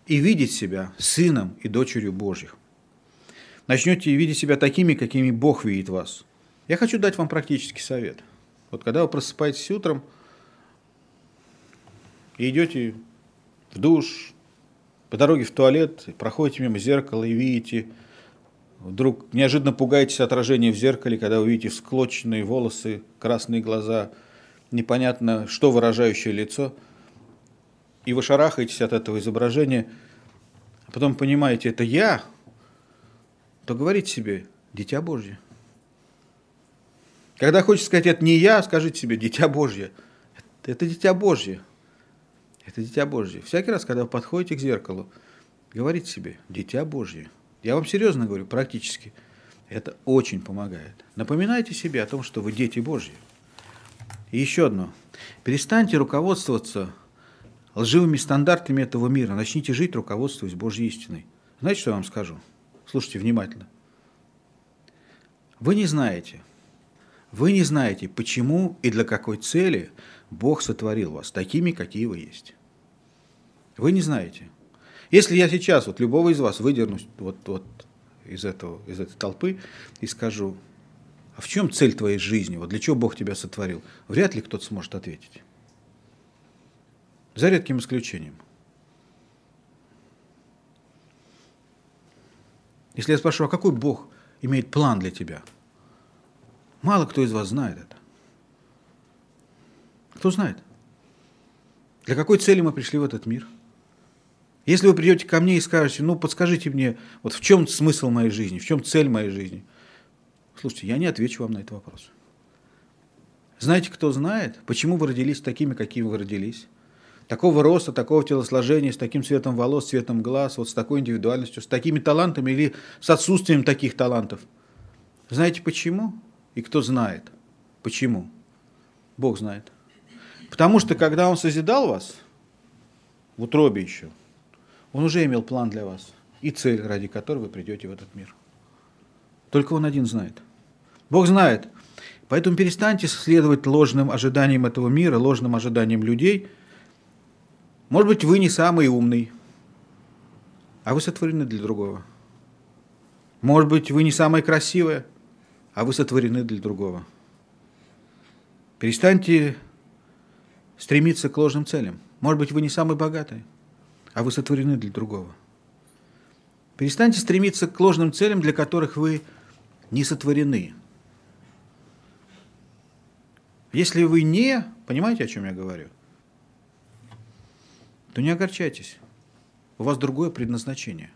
и видеть себя сыном и дочерью Божьих. Начнете видеть себя такими, какими Бог видит вас. Я хочу дать вам практический совет. Вот когда вы просыпаетесь утром и идете в душ, по дороге в туалет, проходите мимо зеркала и видите, вдруг неожиданно пугаетесь отражения в зеркале, когда вы видите всклоченные волосы, красные глаза, непонятно что выражающее лицо, и вы шарахаетесь от этого изображения, а потом понимаете, это я, то говорите себе, дитя Божье. Когда хочется сказать, это не я, скажите себе, дитя Божье. Это дитя Божье. Это дитя Божье. Всякий раз, когда вы подходите к зеркалу, говорите себе, дитя Божье – я вам серьезно говорю, практически. Это очень помогает. Напоминайте себе о том, что вы дети Божьи. И еще одно. Перестаньте руководствоваться лживыми стандартами этого мира. Начните жить, руководствуясь Божьей истиной. Знаете, что я вам скажу? Слушайте внимательно. Вы не знаете, вы не знаете, почему и для какой цели Бог сотворил вас такими, какие вы есть. Вы не знаете. Если я сейчас вот любого из вас выдерну вот, вот из, этого, из этой толпы и скажу, а в чем цель твоей жизни? Вот для чего Бог тебя сотворил? Вряд ли кто-то сможет ответить. За редким исключением. Если я спрошу, а какой Бог имеет план для тебя? Мало кто из вас знает это. Кто знает? Для какой цели мы пришли в этот мир? Если вы придете ко мне и скажете, ну, подскажите мне, вот в чем смысл моей жизни, в чем цель моей жизни? Слушайте, я не отвечу вам на этот вопрос. Знаете, кто знает, почему вы родились такими, какими вы родились? Такого роста, такого телосложения, с таким цветом волос, цветом глаз, вот с такой индивидуальностью, с такими талантами или с отсутствием таких талантов. Знаете почему? И кто знает? Почему? Бог знает. Потому что когда Он созидал вас, в утробе еще, Он уже имел план для вас и цель, ради которой вы придете в этот мир. Только Он один знает. Бог знает. Поэтому перестаньте следовать ложным ожиданиям этого мира, ложным ожиданиям людей. Может быть, вы не самый умный, а вы сотворены для другого. Может быть, вы не самая красивая, а вы сотворены для другого. Перестаньте стремиться к ложным целям. Может быть, вы не самый богатый, а вы сотворены для другого. Перестаньте стремиться к ложным целям, для которых вы не сотворены. Если вы не, понимаете, о чем я говорю, то не огорчайтесь. У вас другое предназначение.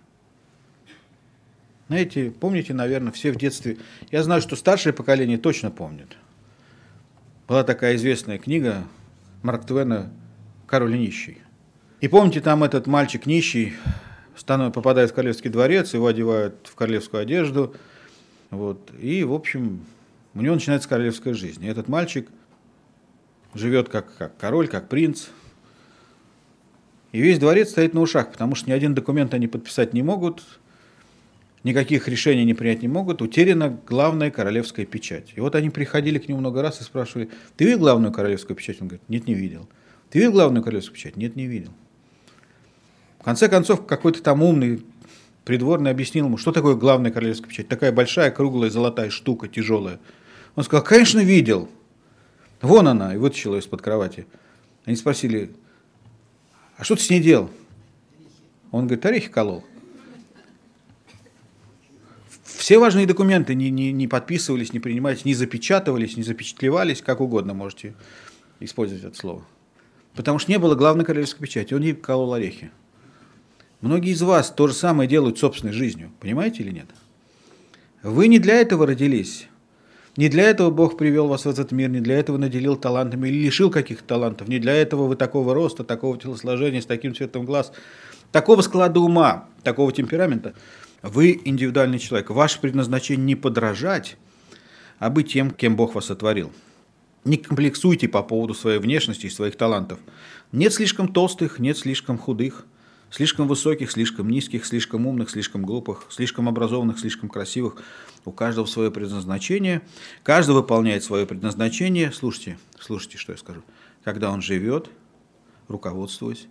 Знаете, помните, наверное, все в детстве, я знаю, что старшее поколение точно помнит. Была такая известная книга Марк Твена «Король нищий». И помните, там этот мальчик нищий попадает в королевский дворец, его одевают в королевскую одежду, вот, и, в общем, у него начинается королевская жизнь. И этот мальчик живет как, как король, как принц, и весь дворец стоит на ушах, потому что ни один документ они подписать не могут, никаких решений не принять не могут, утеряна главная королевская печать. И вот они приходили к нему много раз и спрашивали, ты видел главную королевскую печать? Он говорит, нет, не видел. Ты видел главную королевскую печать? Нет, не видел. В конце концов, какой-то там умный придворный объяснил ему, что такое главная королевская печать. Такая большая, круглая, золотая штука, тяжелая. Он сказал, конечно, видел. Вон она, и вытащил ее из-под кровати. Они спросили, а что ты с ней делал? Он говорит, орехи колол. Все важные документы не, не, не подписывались, не принимались, не запечатывались, не запечатлевались, как угодно можете использовать это слово. Потому что не было главной королевской печати, он ей колол орехи. Многие из вас то же самое делают собственной жизнью, понимаете или нет? Вы не для этого родились. Не для этого Бог привел вас в этот мир, не для этого наделил талантами или лишил каких-то талантов, не для этого вы такого роста, такого телосложения, с таким цветом глаз, такого склада ума, такого темперамента – вы индивидуальный человек. Ваше предназначение не подражать, а быть тем, кем Бог вас сотворил. Не комплексуйте по поводу своей внешности и своих талантов. Нет слишком толстых, нет слишком худых, слишком высоких, слишком низких, слишком умных, слишком глупых, слишком образованных, слишком красивых. У каждого свое предназначение. Каждый выполняет свое предназначение. Слушайте, слушайте, что я скажу. Когда он живет, руководствуясь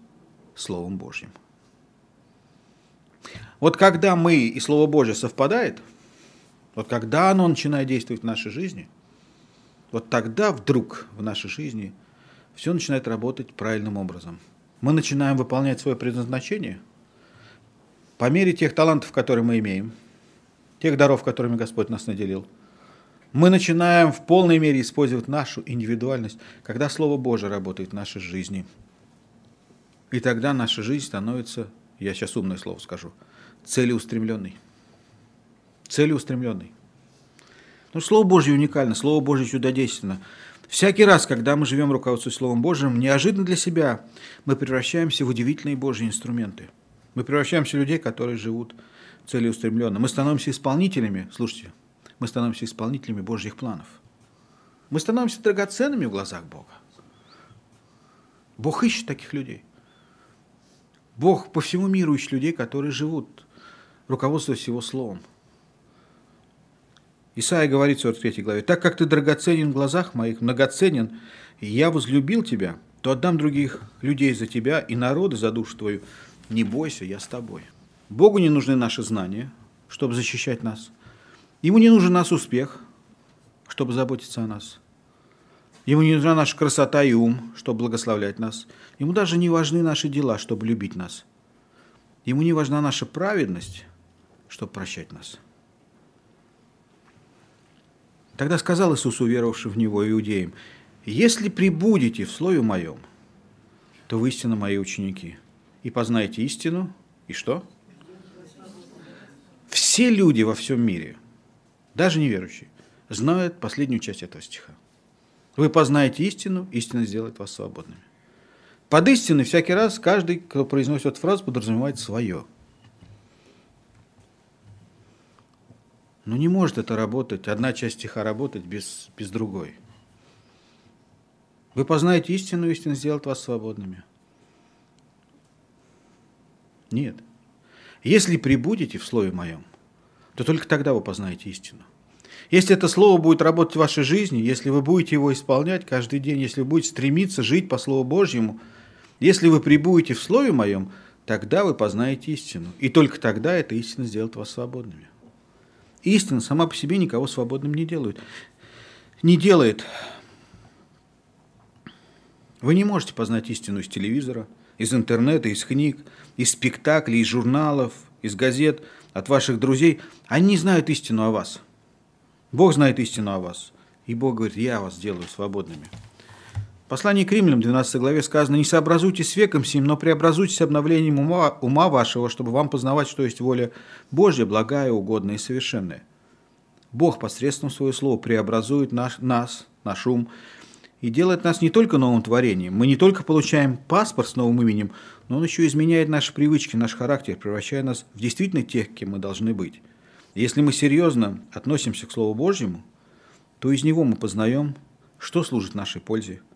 Словом Божьим. Вот когда мы и Слово Божье совпадает, вот когда оно начинает действовать в нашей жизни, вот тогда вдруг в нашей жизни все начинает работать правильным образом. Мы начинаем выполнять свое предназначение по мере тех талантов, которые мы имеем, тех даров, которыми Господь нас наделил. Мы начинаем в полной мере использовать нашу индивидуальность, когда Слово Божье работает в нашей жизни. И тогда наша жизнь становится, я сейчас умное слово скажу – целеустремленный. Целеустремленный. Ну, Слово Божье уникально, Слово Божье чудодейственно. Всякий раз, когда мы живем руководствуясь Словом Божьим, неожиданно для себя мы превращаемся в удивительные Божьи инструменты. Мы превращаемся в людей, которые живут целеустремленно. Мы становимся исполнителями, слушайте, мы становимся исполнителями Божьих планов. Мы становимся драгоценными в глазах Бога. Бог ищет таких людей. Бог по всему миру ищет людей, которые живут руководствуясь его словом. Исаия говорит в 43 главе, «Так как ты драгоценен в глазах моих, многоценен, и я возлюбил тебя, то отдам других людей за тебя и народы за душу твою. Не бойся, я с тобой». Богу не нужны наши знания, чтобы защищать нас. Ему не нужен наш успех, чтобы заботиться о нас. Ему не нужна наша красота и ум, чтобы благословлять нас. Ему даже не важны наши дела, чтобы любить нас. Ему не важна наша праведность, чтобы прощать нас. Тогда сказал Иисус, уверовавший в Него, иудеям, «Если прибудете в Слове Моем, то вы истинно Мои ученики, и познаете истину, и что? Все люди во всем мире, даже неверующие, знают последнюю часть этого стиха. Вы познаете истину, истина сделает вас свободными. Под истиной всякий раз каждый, кто произносит эту фразу, подразумевает свое. Но не может это работать, одна часть стиха работать без, без другой. Вы познаете истину, истина сделает вас свободными. Нет. Если прибудете в Слове Моем, то только тогда вы познаете истину. Если это Слово будет работать в вашей жизни, если вы будете его исполнять каждый день, если вы будете стремиться жить по Слову Божьему, если вы прибудете в Слове Моем, тогда вы познаете истину. И только тогда эта истина сделает вас свободными. Истина сама по себе никого свободным не делает. Не делает. Вы не можете познать истину из телевизора, из интернета, из книг, из спектаклей, из журналов, из газет, от ваших друзей. Они знают истину о вас. Бог знает истину о вас. И Бог говорит, я вас сделаю свободными. Послание к римлянам, 12 главе сказано, «Не сообразуйтесь с веком сим, но преобразуйтесь обновлением ума, ума вашего, чтобы вам познавать, что есть воля Божья, благая, угодная и совершенная». Бог посредством своего слова преобразует наш, нас, наш ум, и делает нас не только новым творением. Мы не только получаем паспорт с новым именем, но он еще изменяет наши привычки, наш характер, превращая нас в действительно тех, кем мы должны быть. Если мы серьезно относимся к Слову Божьему, то из него мы познаем, что служит нашей пользе –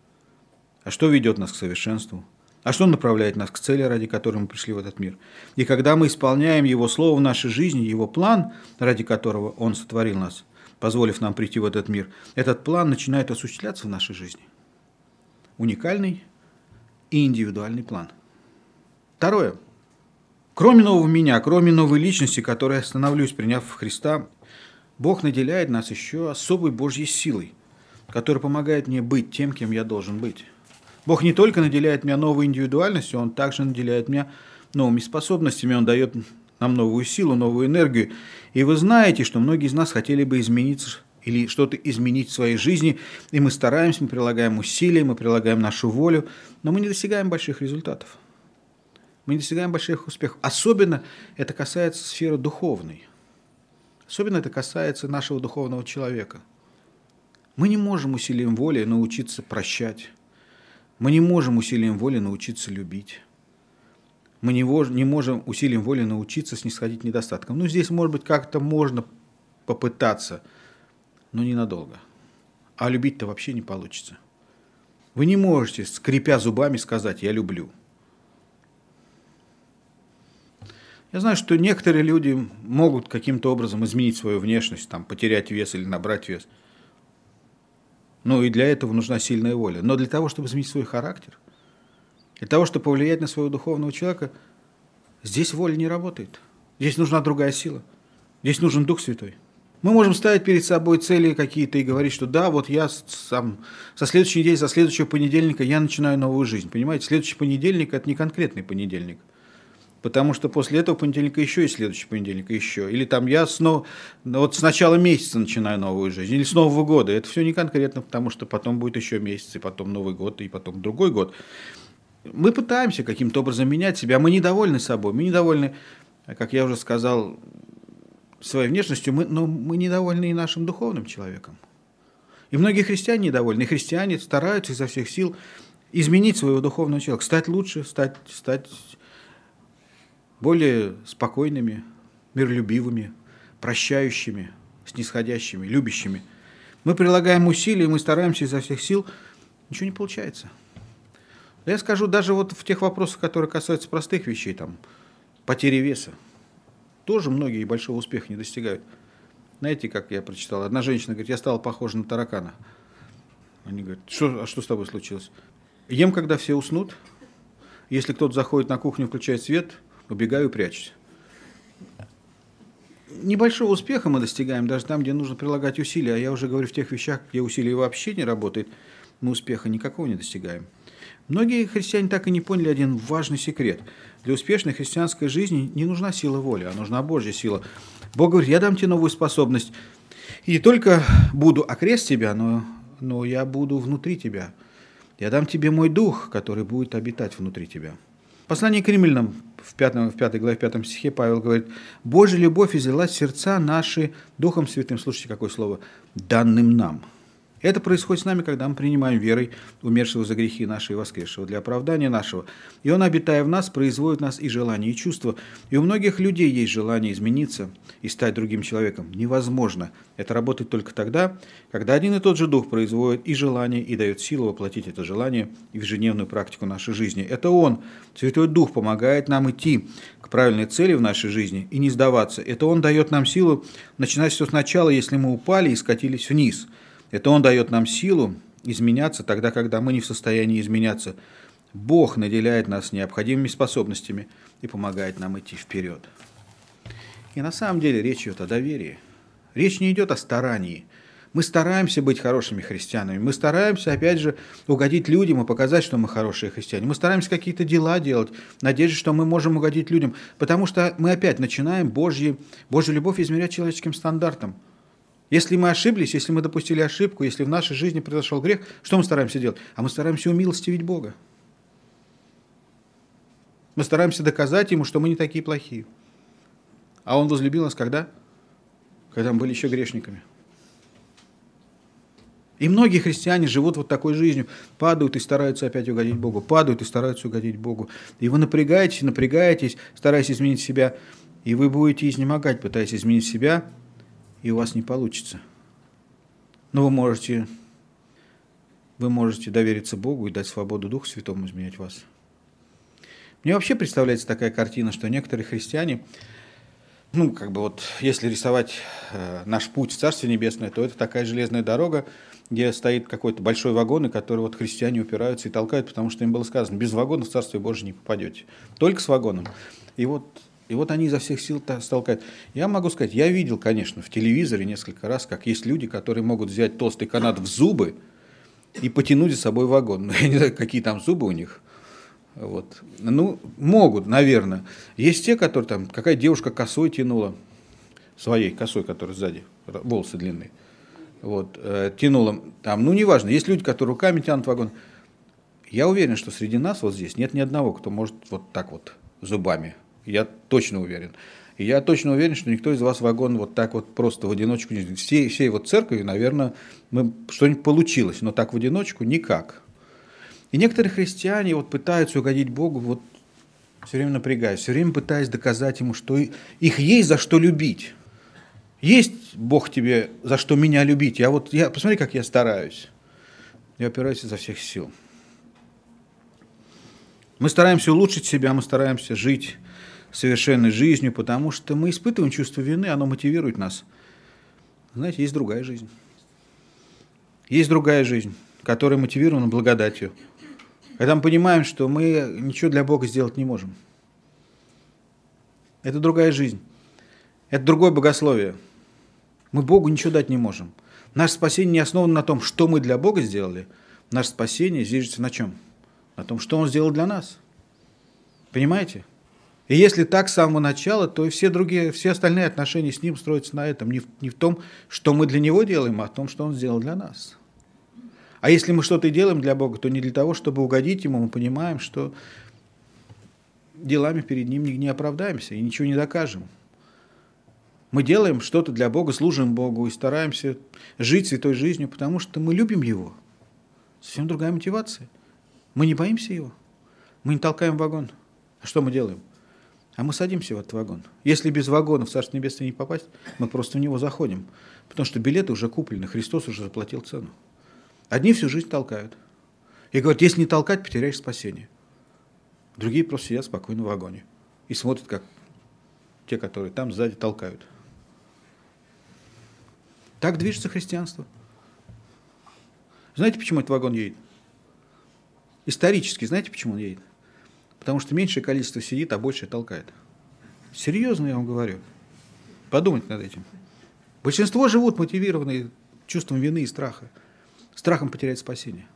а что ведет нас к совершенству? А что направляет нас к цели, ради которой мы пришли в этот мир? И когда мы исполняем Его Слово в нашей жизни, Его план, ради которого Он сотворил нас, позволив нам прийти в этот мир, этот план начинает осуществляться в нашей жизни. Уникальный и индивидуальный план. Второе. Кроме нового меня, кроме новой личности, которой я становлюсь, приняв Христа, Бог наделяет нас еще особой Божьей силой, которая помогает мне быть тем, кем я должен быть. Бог не только наделяет меня новой индивидуальностью, Он также наделяет меня новыми способностями, Он дает нам новую силу, новую энергию. И вы знаете, что многие из нас хотели бы измениться или что-то изменить в своей жизни, и мы стараемся, мы прилагаем усилия, мы прилагаем нашу волю, но мы не достигаем больших результатов. Мы не достигаем больших успехов. Особенно это касается сферы духовной. Особенно это касается нашего духовного человека. Мы не можем усилием воли научиться прощать. Мы не можем усилием воли научиться любить. Мы не, можем усилием воли научиться снисходить недостаткам. Ну, здесь, может быть, как-то можно попытаться, но ненадолго. А любить-то вообще не получится. Вы не можете, скрипя зубами, сказать «я люблю». Я знаю, что некоторые люди могут каким-то образом изменить свою внешность, там, потерять вес или набрать вес – ну и для этого нужна сильная воля. Но для того, чтобы изменить свой характер, для того, чтобы повлиять на своего духовного человека, здесь воля не работает. Здесь нужна другая сила. Здесь нужен Дух Святой. Мы можем ставить перед собой цели какие-то и говорить, что да, вот я сам, со следующей недели, со следующего понедельника я начинаю новую жизнь. Понимаете, следующий понедельник – это не конкретный понедельник – потому что после этого понедельника еще и следующий понедельник еще. Или там я снова, вот с начала месяца начинаю новую жизнь, или с Нового года. Это все не конкретно, потому что потом будет еще месяц, и потом Новый год, и потом другой год. Мы пытаемся каким-то образом менять себя, мы недовольны собой, мы недовольны, как я уже сказал, своей внешностью, мы, но мы недовольны и нашим духовным человеком. И многие христиане недовольны, и христиане стараются изо всех сил изменить своего духовного человека, стать лучше, стать, стать более спокойными, миролюбивыми, прощающими, снисходящими, любящими. Мы прилагаем усилия, мы стараемся изо всех сил, ничего не получается. Я скажу, даже вот в тех вопросах, которые касаются простых вещей, там, потери веса, тоже многие большого успеха не достигают. Знаете, как я прочитал, одна женщина говорит, я стала похожа на таракана. Они говорят, что, а что с тобой случилось? Ем, когда все уснут. Если кто-то заходит на кухню, включает свет – убегаю, прячусь. Небольшого успеха мы достигаем даже там, где нужно прилагать усилия. А я уже говорю в тех вещах, где усилия вообще не работает, мы успеха никакого не достигаем. Многие христиане так и не поняли один важный секрет. Для успешной христианской жизни не нужна сила воли, а нужна Божья сила. Бог говорит, я дам тебе новую способность. И не только буду окрест тебя, но, но я буду внутри тебя. Я дам тебе мой дух, который будет обитать внутри тебя. Послание к римлянам в 5, в 5 главе, в 5 стихе Павел говорит, «Божья любовь излилась сердца наши Духом Святым». Слушайте, какое слово. «Данным нам». Это происходит с нами, когда мы принимаем верой умершего за грехи наши и воскресшего для оправдания нашего. И Он, обитая в нас, производит в нас и желания, и чувства. И у многих людей есть желание измениться и стать другим человеком. Невозможно. Это работает только тогда, когда один и тот же Дух производит и желание, и дает силу воплотить это желание в ежедневную практику нашей жизни. Это Он, Святой Дух, помогает нам идти к правильной цели в нашей жизни и не сдаваться. Это Он дает нам силу начинать все сначала, если мы упали и скатились вниз – это Он дает нам силу изменяться тогда, когда мы не в состоянии изменяться. Бог наделяет нас необходимыми способностями и помогает нам идти вперед. И на самом деле речь идет о доверии. Речь не идет о старании. Мы стараемся быть хорошими христианами. Мы стараемся, опять же, угодить людям и показать, что мы хорошие христиане. Мы стараемся какие-то дела делать, надеясь, что мы можем угодить людям. Потому что мы опять начинаем Божьи, Божью любовь измерять человеческим стандартом. Если мы ошиблись, если мы допустили ошибку, если в нашей жизни произошел грех, что мы стараемся делать? А мы стараемся умилостивить Бога. Мы стараемся доказать Ему, что мы не такие плохие. А Он возлюбил нас когда? Когда мы были еще грешниками. И многие христиане живут вот такой жизнью, падают и стараются опять угодить Богу, падают и стараются угодить Богу. И вы напрягаетесь, напрягаетесь, стараясь изменить себя, и вы будете изнемогать, пытаясь изменить себя, и у вас не получится. Но вы можете, вы можете довериться Богу и дать свободу Духу Святому изменять вас. Мне вообще представляется такая картина, что некоторые христиане, ну, как бы вот, если рисовать э, наш путь в Царствие Небесное, то это такая железная дорога, где стоит какой-то большой вагон, и который вот христиане упираются и толкают, потому что им было сказано, без вагона в Царствие Божие не попадете, только с вагоном. И вот и вот они изо всех сил столкают. Я могу сказать, я видел, конечно, в телевизоре несколько раз, как есть люди, которые могут взять толстый канат в зубы и потянуть за собой вагон. Я не знаю, какие там зубы у них. Вот. Ну, могут, наверное. Есть те, которые там, какая девушка косой тянула, своей косой, которая сзади, волосы длинные. Вот, э, тянула там, ну, неважно, есть люди, которые руками тянут вагон. Я уверен, что среди нас вот здесь нет ни одного, кто может вот так вот зубами я точно уверен. И я точно уверен, что никто из вас вагон вот так вот просто в одиночку не... Всей, всей вот церкви, наверное, мы, что-нибудь получилось, но так в одиночку никак. И некоторые христиане вот пытаются угодить Богу, вот все время напрягаясь, все время пытаясь доказать Ему, что их есть за что любить. Есть Бог тебе за что меня любить. Я вот, я, посмотри, как я стараюсь. Я опираюсь изо всех сил. Мы стараемся улучшить себя, мы стараемся жить совершенной жизнью, потому что мы испытываем чувство вины, оно мотивирует нас. Знаете, есть другая жизнь. Есть другая жизнь, которая мотивирована благодатью. Когда мы понимаем, что мы ничего для Бога сделать не можем. Это другая жизнь. Это другое богословие. Мы Богу ничего дать не можем. Наше спасение не основано на том, что мы для Бога сделали. Наше спасение зиждется на чем? На том, что Он сделал для нас. Понимаете? И если так с самого начала, то и все другие, все остальные отношения с ним строятся на этом, не в, не в том, что мы для него делаем, а в том, что он сделал для нас. А если мы что-то делаем для Бога, то не для того, чтобы угодить ему, мы понимаем, что делами перед ним не оправдаемся и ничего не докажем. Мы делаем что-то для Бога, служим Богу и стараемся жить святой жизнью, потому что мы любим Его. Совсем другая мотивация. Мы не боимся Его. Мы не толкаем вагон. А что мы делаем? А мы садимся в этот вагон. Если без вагона в Царство Небесное не попасть, мы просто в него заходим. Потому что билеты уже куплены, Христос уже заплатил цену. Одни всю жизнь толкают. И говорят, если не толкать, потеряешь спасение. Другие просто сидят спокойно в вагоне и смотрят, как те, которые там сзади толкают. Так движется христианство. Знаете, почему этот вагон едет? Исторически, знаете, почему он едет? Потому что меньшее количество сидит, а больше толкает. Серьезно я вам говорю. Подумайте над этим. Большинство живут мотивированные чувством вины и страха. Страхом потерять спасение.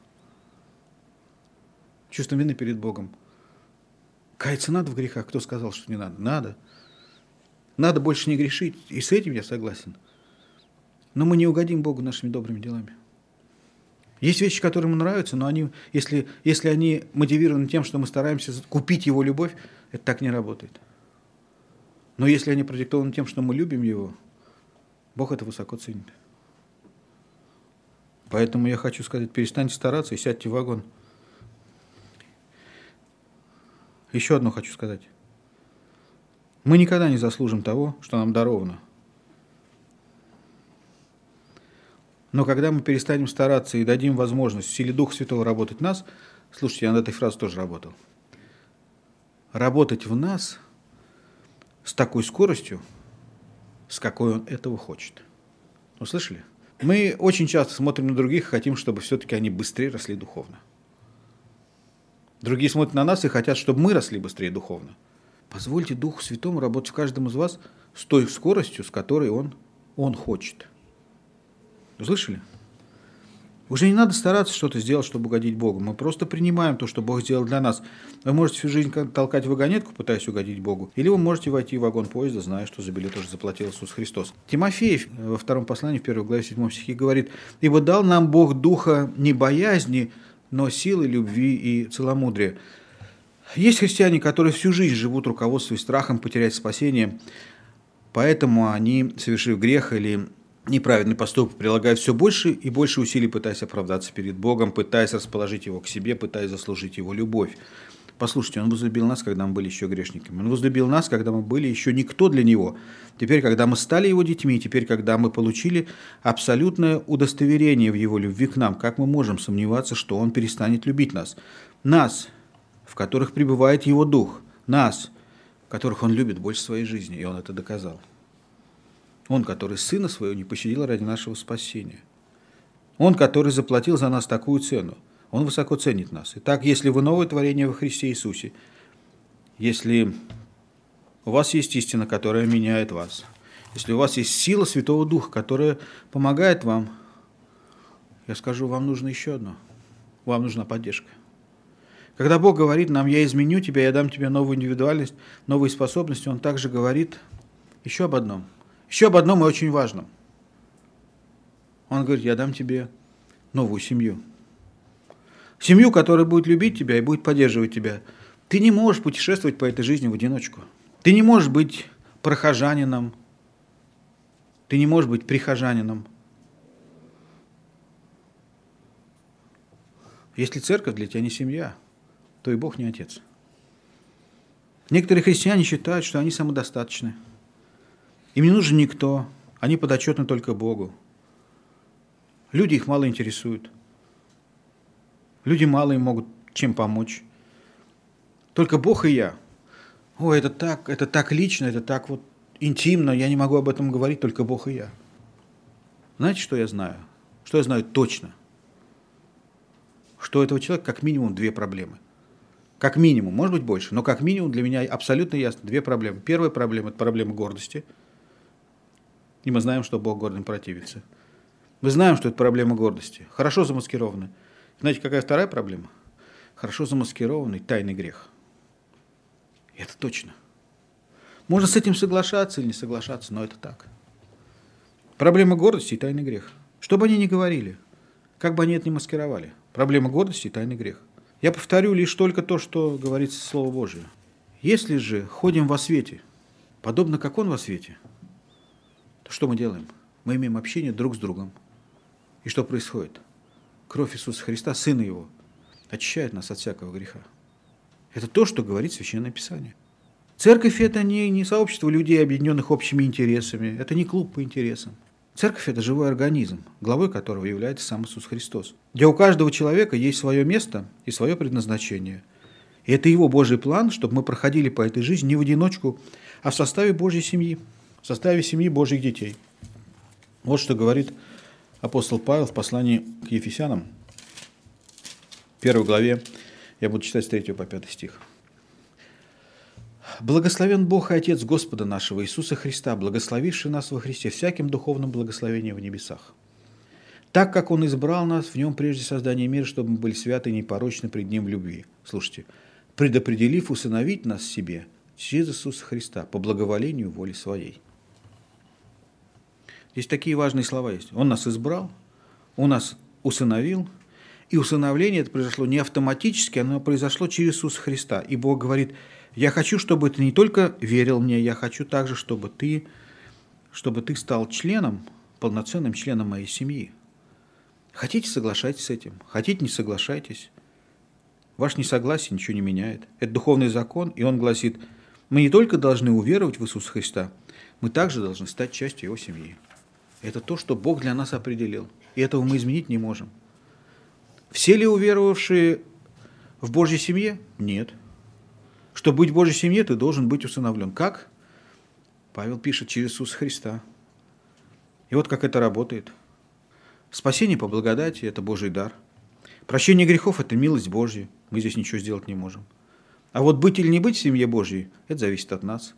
чувством вины перед Богом. Каяться надо в грехах. Кто сказал, что не надо? Надо. Надо больше не грешить. И с этим я согласен. Но мы не угодим Богу нашими добрыми делами. Есть вещи, которые ему нравятся, но они, если, если они мотивированы тем, что мы стараемся купить его любовь, это так не работает. Но если они продиктованы тем, что мы любим его, Бог это высоко ценит. Поэтому я хочу сказать, перестаньте стараться и сядьте в вагон. Еще одно хочу сказать. Мы никогда не заслужим того, что нам даровано. Но когда мы перестанем стараться и дадим возможность силе Духа Святого работать в нас, слушайте, я над этой фразой тоже работал, работать в нас с такой скоростью, с какой он этого хочет. Услышали? Мы очень часто смотрим на других и хотим, чтобы все-таки они быстрее росли духовно. Другие смотрят на нас и хотят, чтобы мы росли быстрее духовно. Позвольте Духу Святому работать в каждом из вас с той скоростью, с которой Он, он хочет. Услышали? Уже не надо стараться что-то сделать, чтобы угодить Богу. Мы просто принимаем то, что Бог сделал для нас. Вы можете всю жизнь толкать вагонетку, пытаясь угодить Богу, или вы можете войти в вагон поезда, зная, что за билет уже заплатил Иисус Христос. Тимофей во втором послании, в первой главе, в седьмом стихе говорит, «Ибо дал нам Бог духа не боязни, но силы, любви и целомудрия». Есть христиане, которые всю жизнь живут руководствуясь страхом потерять спасение, поэтому они, совершив грех или неправедный поступок, прилагая все больше и больше усилий, пытаясь оправдаться перед Богом, пытаясь расположить Его к себе, пытаясь заслужить Его любовь. Послушайте, Он возлюбил нас, когда мы были еще грешниками. Он возлюбил нас, когда мы были еще никто для Него. Теперь, когда мы стали Его детьми, теперь, когда мы получили абсолютное удостоверение в Его любви к нам, как мы можем сомневаться, что Он перестанет любить нас? Нас, в которых пребывает Его Дух. Нас, которых Он любит больше своей жизни, и Он это доказал. Он, который Сына Своего не пощадил ради нашего спасения. Он, который заплатил за нас такую цену. Он высоко ценит нас. Итак, если вы новое творение во Христе Иисусе, если у вас есть истина, которая меняет вас, если у вас есть сила Святого Духа, которая помогает вам, я скажу, вам нужно еще одно. Вам нужна поддержка. Когда Бог говорит нам, я изменю тебя, я дам тебе новую индивидуальность, новые способности, Он также говорит еще об одном – еще об одном и очень важном. Он говорит, я дам тебе новую семью. Семью, которая будет любить тебя и будет поддерживать тебя. Ты не можешь путешествовать по этой жизни в одиночку. Ты не можешь быть прохожанином. Ты не можешь быть прихожанином. Если церковь для тебя не семья, то и Бог не отец. Некоторые христиане считают, что они самодостаточны – им не нужен никто, они подотчетны только Богу. Люди их мало интересуют. Люди мало им могут чем помочь. Только Бог и я. О, это так, это так лично, это так вот интимно, я не могу об этом говорить, только Бог и я. Знаете, что я знаю? Что я знаю точно? Что у этого человека как минимум две проблемы. Как минимум, может быть больше, но как минимум для меня абсолютно ясно две проблемы. Первая проблема – это проблема гордости – и мы знаем, что Бог гордым противится. Мы знаем, что это проблема гордости. Хорошо замаскированная. Знаете, какая вторая проблема? Хорошо замаскированный тайный грех. Это точно. Можно с этим соглашаться или не соглашаться, но это так. Проблема гордости и тайный грех. Что бы они ни говорили, как бы они это ни маскировали. Проблема гордости и тайный грех. Я повторю лишь только то, что говорится Слово Божие. Если же ходим во свете, подобно как Он во свете – что мы делаем? Мы имеем общение друг с другом. И что происходит? Кровь Иисуса Христа, Сына Его, очищает нас от всякого греха. Это то, что говорит Священное Писание. Церковь – это не, не сообщество людей, объединенных общими интересами. Это не клуб по интересам. Церковь – это живой организм, главой которого является сам Иисус Христос, где у каждого человека есть свое место и свое предназначение. И это его Божий план, чтобы мы проходили по этой жизни не в одиночку, а в составе Божьей семьи в составе семьи Божьих детей. Вот что говорит апостол Павел в послании к Ефесянам, первой главе, я буду читать с 3 по 5 стих. «Благословен Бог и Отец Господа нашего Иисуса Христа, благословивший нас во Христе всяким духовным благословением в небесах, Так как Он избрал нас в Нем прежде создания мира, чтобы мы были святы и непорочны пред Ним в любви. Слушайте, предопределив усыновить нас себе через Иисуса Христа по благоволению воли Своей. Здесь такие важные слова есть. Он нас избрал, Он нас усыновил, и усыновление это произошло не автоматически, оно произошло через Иисуса Христа. И Бог говорит, я хочу, чтобы ты не только верил мне, я хочу также, чтобы ты, чтобы ты стал членом, полноценным членом моей семьи. Хотите, соглашайтесь с этим. Хотите, не соглашайтесь. Ваш несогласие ничего не меняет. Это духовный закон, и он гласит, мы не только должны уверовать в Иисуса Христа, мы также должны стать частью Его семьи. Это то, что Бог для нас определил. И этого мы изменить не можем. Все ли уверовавшие в Божьей семье? Нет. Чтобы быть в Божьей семье, ты должен быть усыновлен. Как? Павел пишет через Иисуса Христа. И вот как это работает. Спасение по благодати – это Божий дар. Прощение грехов – это милость Божья. Мы здесь ничего сделать не можем. А вот быть или не быть в семье Божьей – это зависит от нас.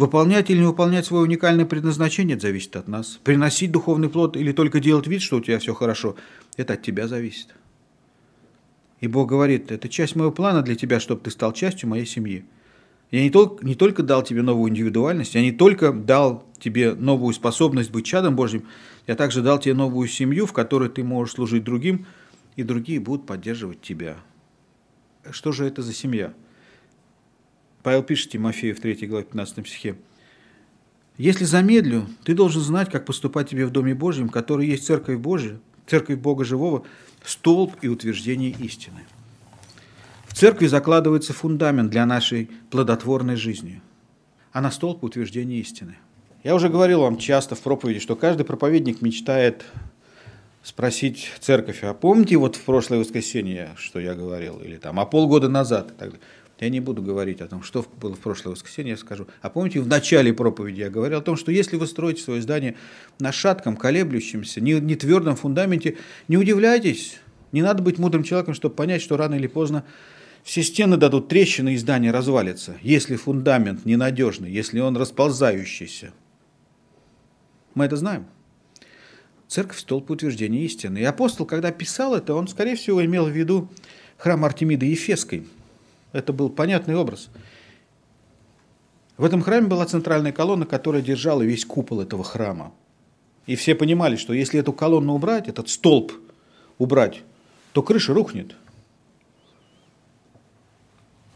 Выполнять или не выполнять свое уникальное предназначение – зависит от нас. Приносить духовный плод или только делать вид, что у тебя все хорошо – это от тебя зависит. И Бог говорит, это часть моего плана для тебя, чтобы ты стал частью моей семьи. Я не только, не только дал тебе новую индивидуальность, я не только дал тебе новую способность быть чадом Божьим, я также дал тебе новую семью, в которой ты можешь служить другим, и другие будут поддерживать тебя. Что же это за семья? Павел пишет Тимофею в 3 главе 15 стихе. «Если замедлю, ты должен знать, как поступать тебе в Доме Божьем, который есть Церковь Божия, Церковь Бога Живого, столб и утверждение истины». В церкви закладывается фундамент для нашей плодотворной жизни, а на столб утверждение истины. Я уже говорил вам часто в проповеди, что каждый проповедник мечтает спросить церковь, а помните вот в прошлое воскресенье, что я говорил, или там, а полгода назад и так далее. Я не буду говорить о том, что было в прошлое воскресенье, я скажу. А помните, в начале проповеди я говорил о том, что если вы строите свое здание на шатком, колеблющемся, не, не твердом фундаменте, не удивляйтесь, не надо быть мудрым человеком, чтобы понять, что рано или поздно все стены дадут трещины, и здание развалится, если фундамент ненадежный, если он расползающийся. Мы это знаем. Церковь – столб утверждения истины. И апостол, когда писал это, он, скорее всего, имел в виду храм Артемиды Ефесской. Это был понятный образ. В этом храме была центральная колонна, которая держала весь купол этого храма. И все понимали, что если эту колонну убрать, этот столб убрать, то крыша рухнет.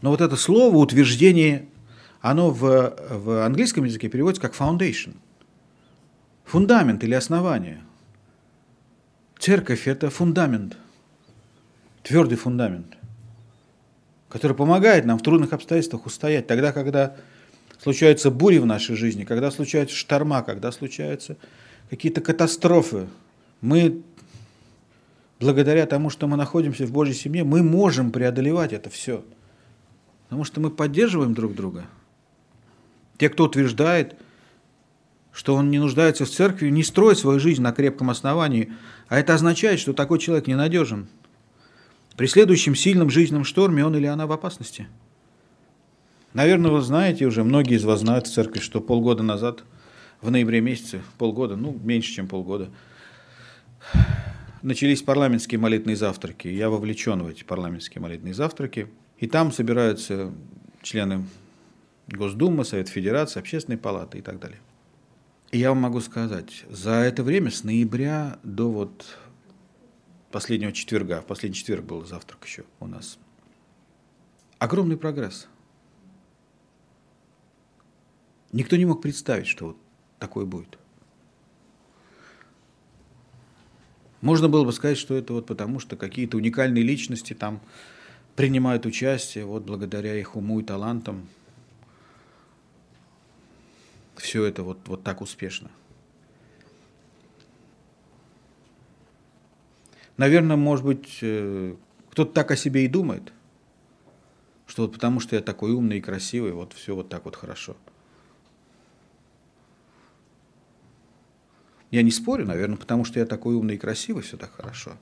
Но вот это слово, утверждение, оно в, в английском языке переводится как foundation. Фундамент или основание. Церковь – это фундамент, твердый фундамент, который помогает нам в трудных обстоятельствах устоять. Тогда, когда случаются бури в нашей жизни, когда случаются шторма, когда случаются какие-то катастрофы, мы, благодаря тому, что мы находимся в Божьей семье, мы можем преодолевать это все – Потому что мы поддерживаем друг друга. Те, кто утверждает, что он не нуждается в церкви, не строит свою жизнь на крепком основании, а это означает, что такой человек ненадежен. При следующем сильном жизненном шторме он или она в опасности. Наверное, вы знаете уже, многие из вас знают в церкви, что полгода назад, в ноябре месяце, полгода, ну, меньше, чем полгода, начались парламентские молитвенные завтраки. Я вовлечен в эти парламентские молитвенные завтраки – и там собираются члены Госдумы, Совет Федерации, Общественной палаты и так далее. И я вам могу сказать, за это время, с ноября до вот последнего четверга, в последний четверг был завтрак еще у нас, огромный прогресс. Никто не мог представить, что вот такое будет. Можно было бы сказать, что это вот потому, что какие-то уникальные личности там принимают участие, вот благодаря их уму и талантам все это вот, вот так успешно. Наверное, может быть, э, кто-то так о себе и думает, что вот потому что я такой умный и красивый, вот все вот так вот хорошо. Я не спорю, наверное, потому что я такой умный и красивый, все так хорошо.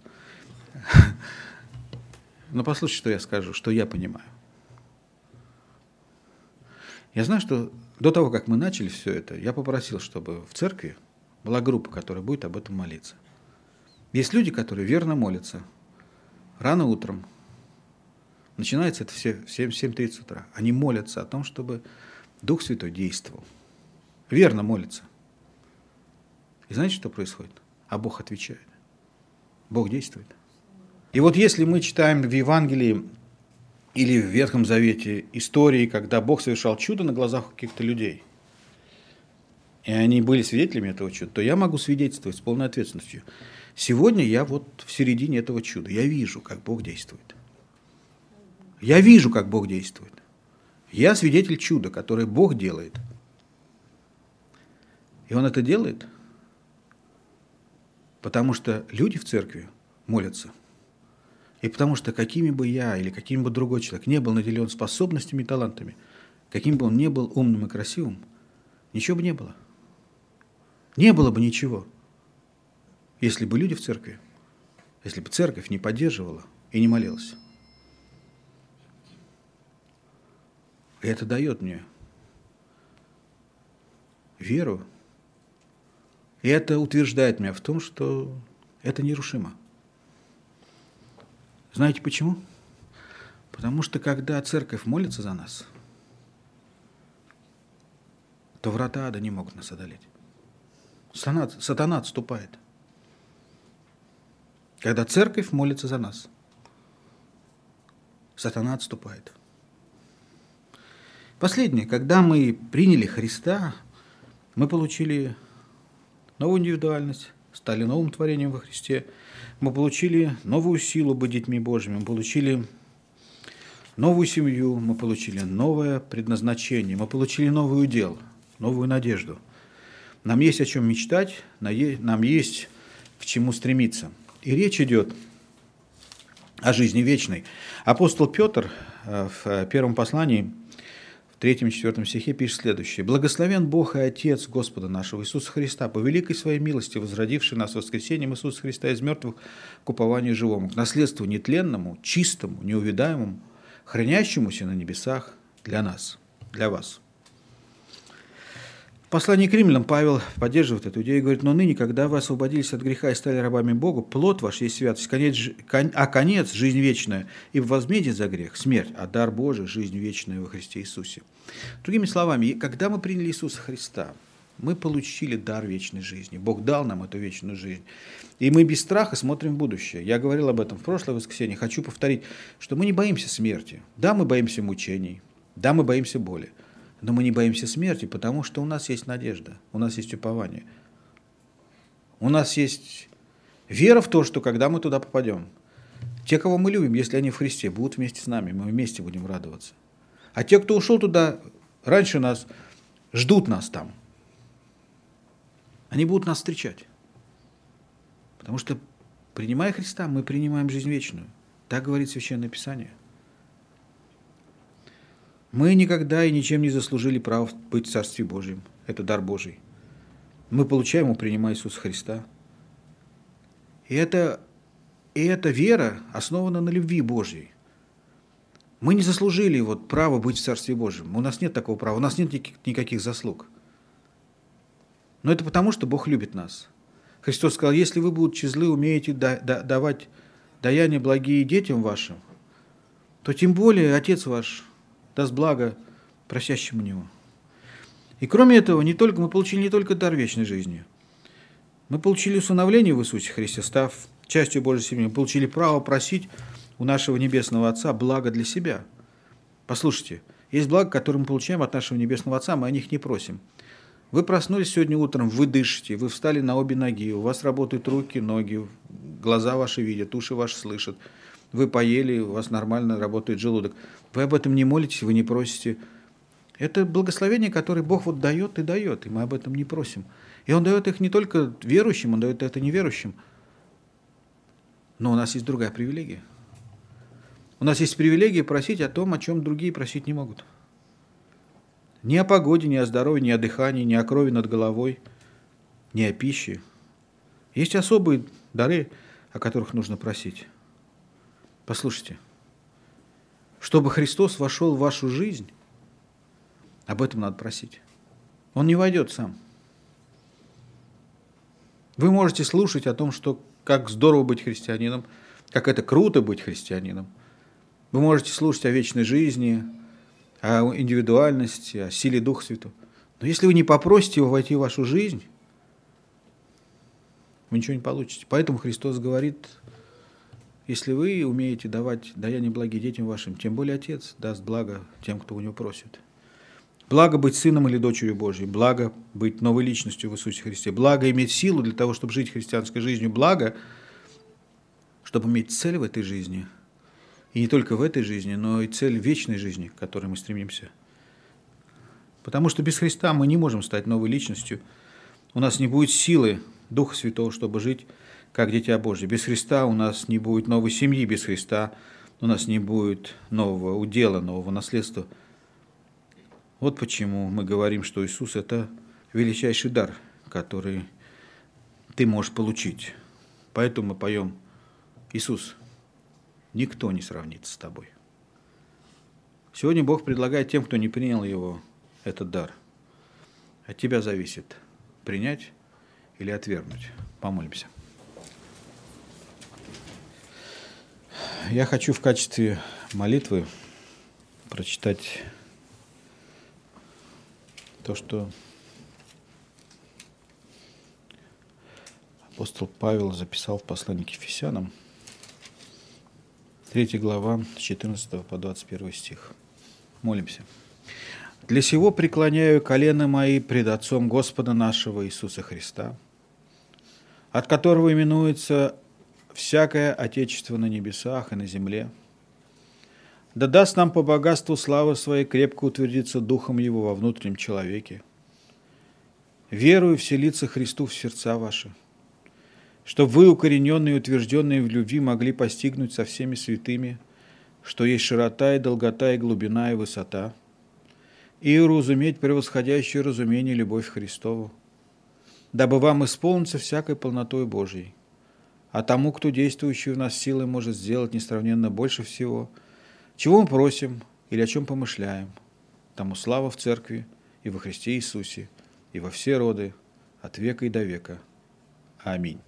Но послушайте, что я скажу, что я понимаю. Я знаю, что до того, как мы начали все это, я попросил, чтобы в церкви была группа, которая будет об этом молиться. Есть люди, которые верно молятся. Рано утром. Начинается это все в 7.30 утра. Они молятся о том, чтобы Дух Святой действовал. Верно молятся. И знаете, что происходит? А Бог отвечает. Бог действует. И вот если мы читаем в Евангелии или в Ветхом Завете истории, когда Бог совершал чудо на глазах каких-то людей, и они были свидетелями этого чуда, то я могу свидетельствовать с полной ответственностью. Сегодня я вот в середине этого чуда. Я вижу, как Бог действует. Я вижу, как Бог действует. Я свидетель чуда, которое Бог делает. И Он это делает, потому что люди в церкви молятся – и потому что какими бы я или каким бы другой человек не был наделен способностями и талантами, каким бы он не был умным и красивым, ничего бы не было. Не было бы ничего, если бы люди в церкви, если бы церковь не поддерживала и не молилась. Это дает мне веру, и это утверждает меня в том, что это нерушимо. Знаете почему? Потому что когда церковь молится за нас, то врата ада не могут нас одолеть. Сатана, сатана отступает. Когда церковь молится за нас, сатана отступает. Последнее, когда мы приняли Христа, мы получили новую индивидуальность, стали новым творением во Христе – мы получили новую силу быть детьми Божьими, мы получили новую семью, мы получили новое предназначение, мы получили новый удел, новую надежду. Нам есть о чем мечтать, нам есть к чему стремиться. И речь идет о жизни вечной. Апостол Петр э, в первом послании – третьем и четвертом стихе пишет следующее. «Благословен Бог и Отец Господа нашего Иисуса Христа, по великой своей милости, возродивший нас воскресением Иисуса Христа из мертвых к упованию живому, к наследству нетленному, чистому, неувидаемому, хранящемуся на небесах для нас, для вас» послании к римлянам Павел поддерживает эту идею и говорит, но ныне, когда вы освободились от греха и стали рабами Богу, плод ваш есть святость, конец, а конец – жизнь вечная, и в возмездии за грех – смерть, а дар Божий – жизнь вечная во Христе Иисусе. Другими словами, когда мы приняли Иисуса Христа, мы получили дар вечной жизни. Бог дал нам эту вечную жизнь. И мы без страха смотрим в будущее. Я говорил об этом в прошлое воскресенье. Хочу повторить, что мы не боимся смерти. Да, мы боимся мучений. Да, мы боимся боли. Но мы не боимся смерти, потому что у нас есть надежда, у нас есть упование. У нас есть вера в то, что когда мы туда попадем, те, кого мы любим, если они в Христе, будут вместе с нами, мы вместе будем радоваться. А те, кто ушел туда раньше нас, ждут нас там. Они будут нас встречать. Потому что, принимая Христа, мы принимаем жизнь вечную. Так говорит Священное Писание – мы никогда и ничем не заслужили право быть в Царстве Божьем. Это дар Божий. Мы получаем его, принимая Иисуса Христа. И это, и эта вера основана на любви Божьей. Мы не заслужили вот право быть в Царстве Божьем. У нас нет такого права, у нас нет никаких заслуг. Но это потому, что Бог любит нас. Христос сказал, если вы, будете злы, умеете давать даяния благие детям вашим, то тем более Отец ваш даст благо просящему Него. И кроме этого, не только, мы получили не только дар вечной жизни, мы получили усыновление в Иисусе Христе, став частью Божьей семьи. Мы получили право просить у нашего Небесного Отца благо для себя. Послушайте, есть благо, которое мы получаем от нашего Небесного Отца, мы о них не просим. Вы проснулись сегодня утром, вы дышите, вы встали на обе ноги, у вас работают руки, ноги, глаза ваши видят, уши ваши слышат – вы поели, у вас нормально работает желудок. Вы об этом не молитесь, вы не просите. Это благословение, которое Бог вот дает и дает, и мы об этом не просим. И Он дает их не только верующим, Он дает это неверующим. Но у нас есть другая привилегия. У нас есть привилегия просить о том, о чем другие просить не могут. Ни о погоде, ни о здоровье, ни о дыхании, ни о крови над головой, ни о пище. Есть особые дары, о которых нужно просить. Послушайте, чтобы Христос вошел в вашу жизнь, об этом надо просить. Он не войдет сам. Вы можете слушать о том, что как здорово быть христианином, как это круто быть христианином. Вы можете слушать о вечной жизни, о индивидуальности, о силе Духа Святого. Но если вы не попросите его войти в вашу жизнь, вы ничего не получите. Поэтому Христос говорит, если вы умеете давать даяние благие детям вашим, тем более Отец даст благо тем, кто у него просит. Благо быть сыном или дочерью Божьей, благо быть новой личностью в Иисусе Христе, благо иметь силу для того, чтобы жить христианской жизнью, благо, чтобы иметь цель в этой жизни. И не только в этой жизни, но и цель вечной жизни, к которой мы стремимся. Потому что без Христа мы не можем стать новой личностью. У нас не будет силы Духа Святого, чтобы жить как дитя Божье. Без Христа у нас не будет новой семьи, без Христа у нас не будет нового удела, нового наследства. Вот почему мы говорим, что Иисус – это величайший дар, который ты можешь получить. Поэтому мы поем «Иисус, никто не сравнится с тобой». Сегодня Бог предлагает тем, кто не принял его, этот дар. От тебя зависит принять или отвергнуть. Помолимся. Я хочу в качестве молитвы прочитать то, что апостол Павел записал в послании к Ефесянам, 3 глава, с 14 по 21 стих. Молимся. «Для сего преклоняю колено мои пред Отцом Господа нашего Иисуса Христа, от которого именуется всякое Отечество на небесах и на земле, да даст нам по богатству славы своей крепко утвердиться Духом Его во внутреннем человеке, верую вселиться Христу в сердца ваши, чтобы вы, укорененные и утвержденные в любви, могли постигнуть со всеми святыми, что есть широта и долгота и глубина и высота, и уразуметь превосходящее разумение любовь Христову, дабы вам исполниться всякой полнотой Божьей. А тому, кто действующий в нас силой может сделать несравненно больше всего, чего мы просим или о чем помышляем, тому слава в Церкви и во Христе Иисусе, и во все роды, от века и до века. Аминь.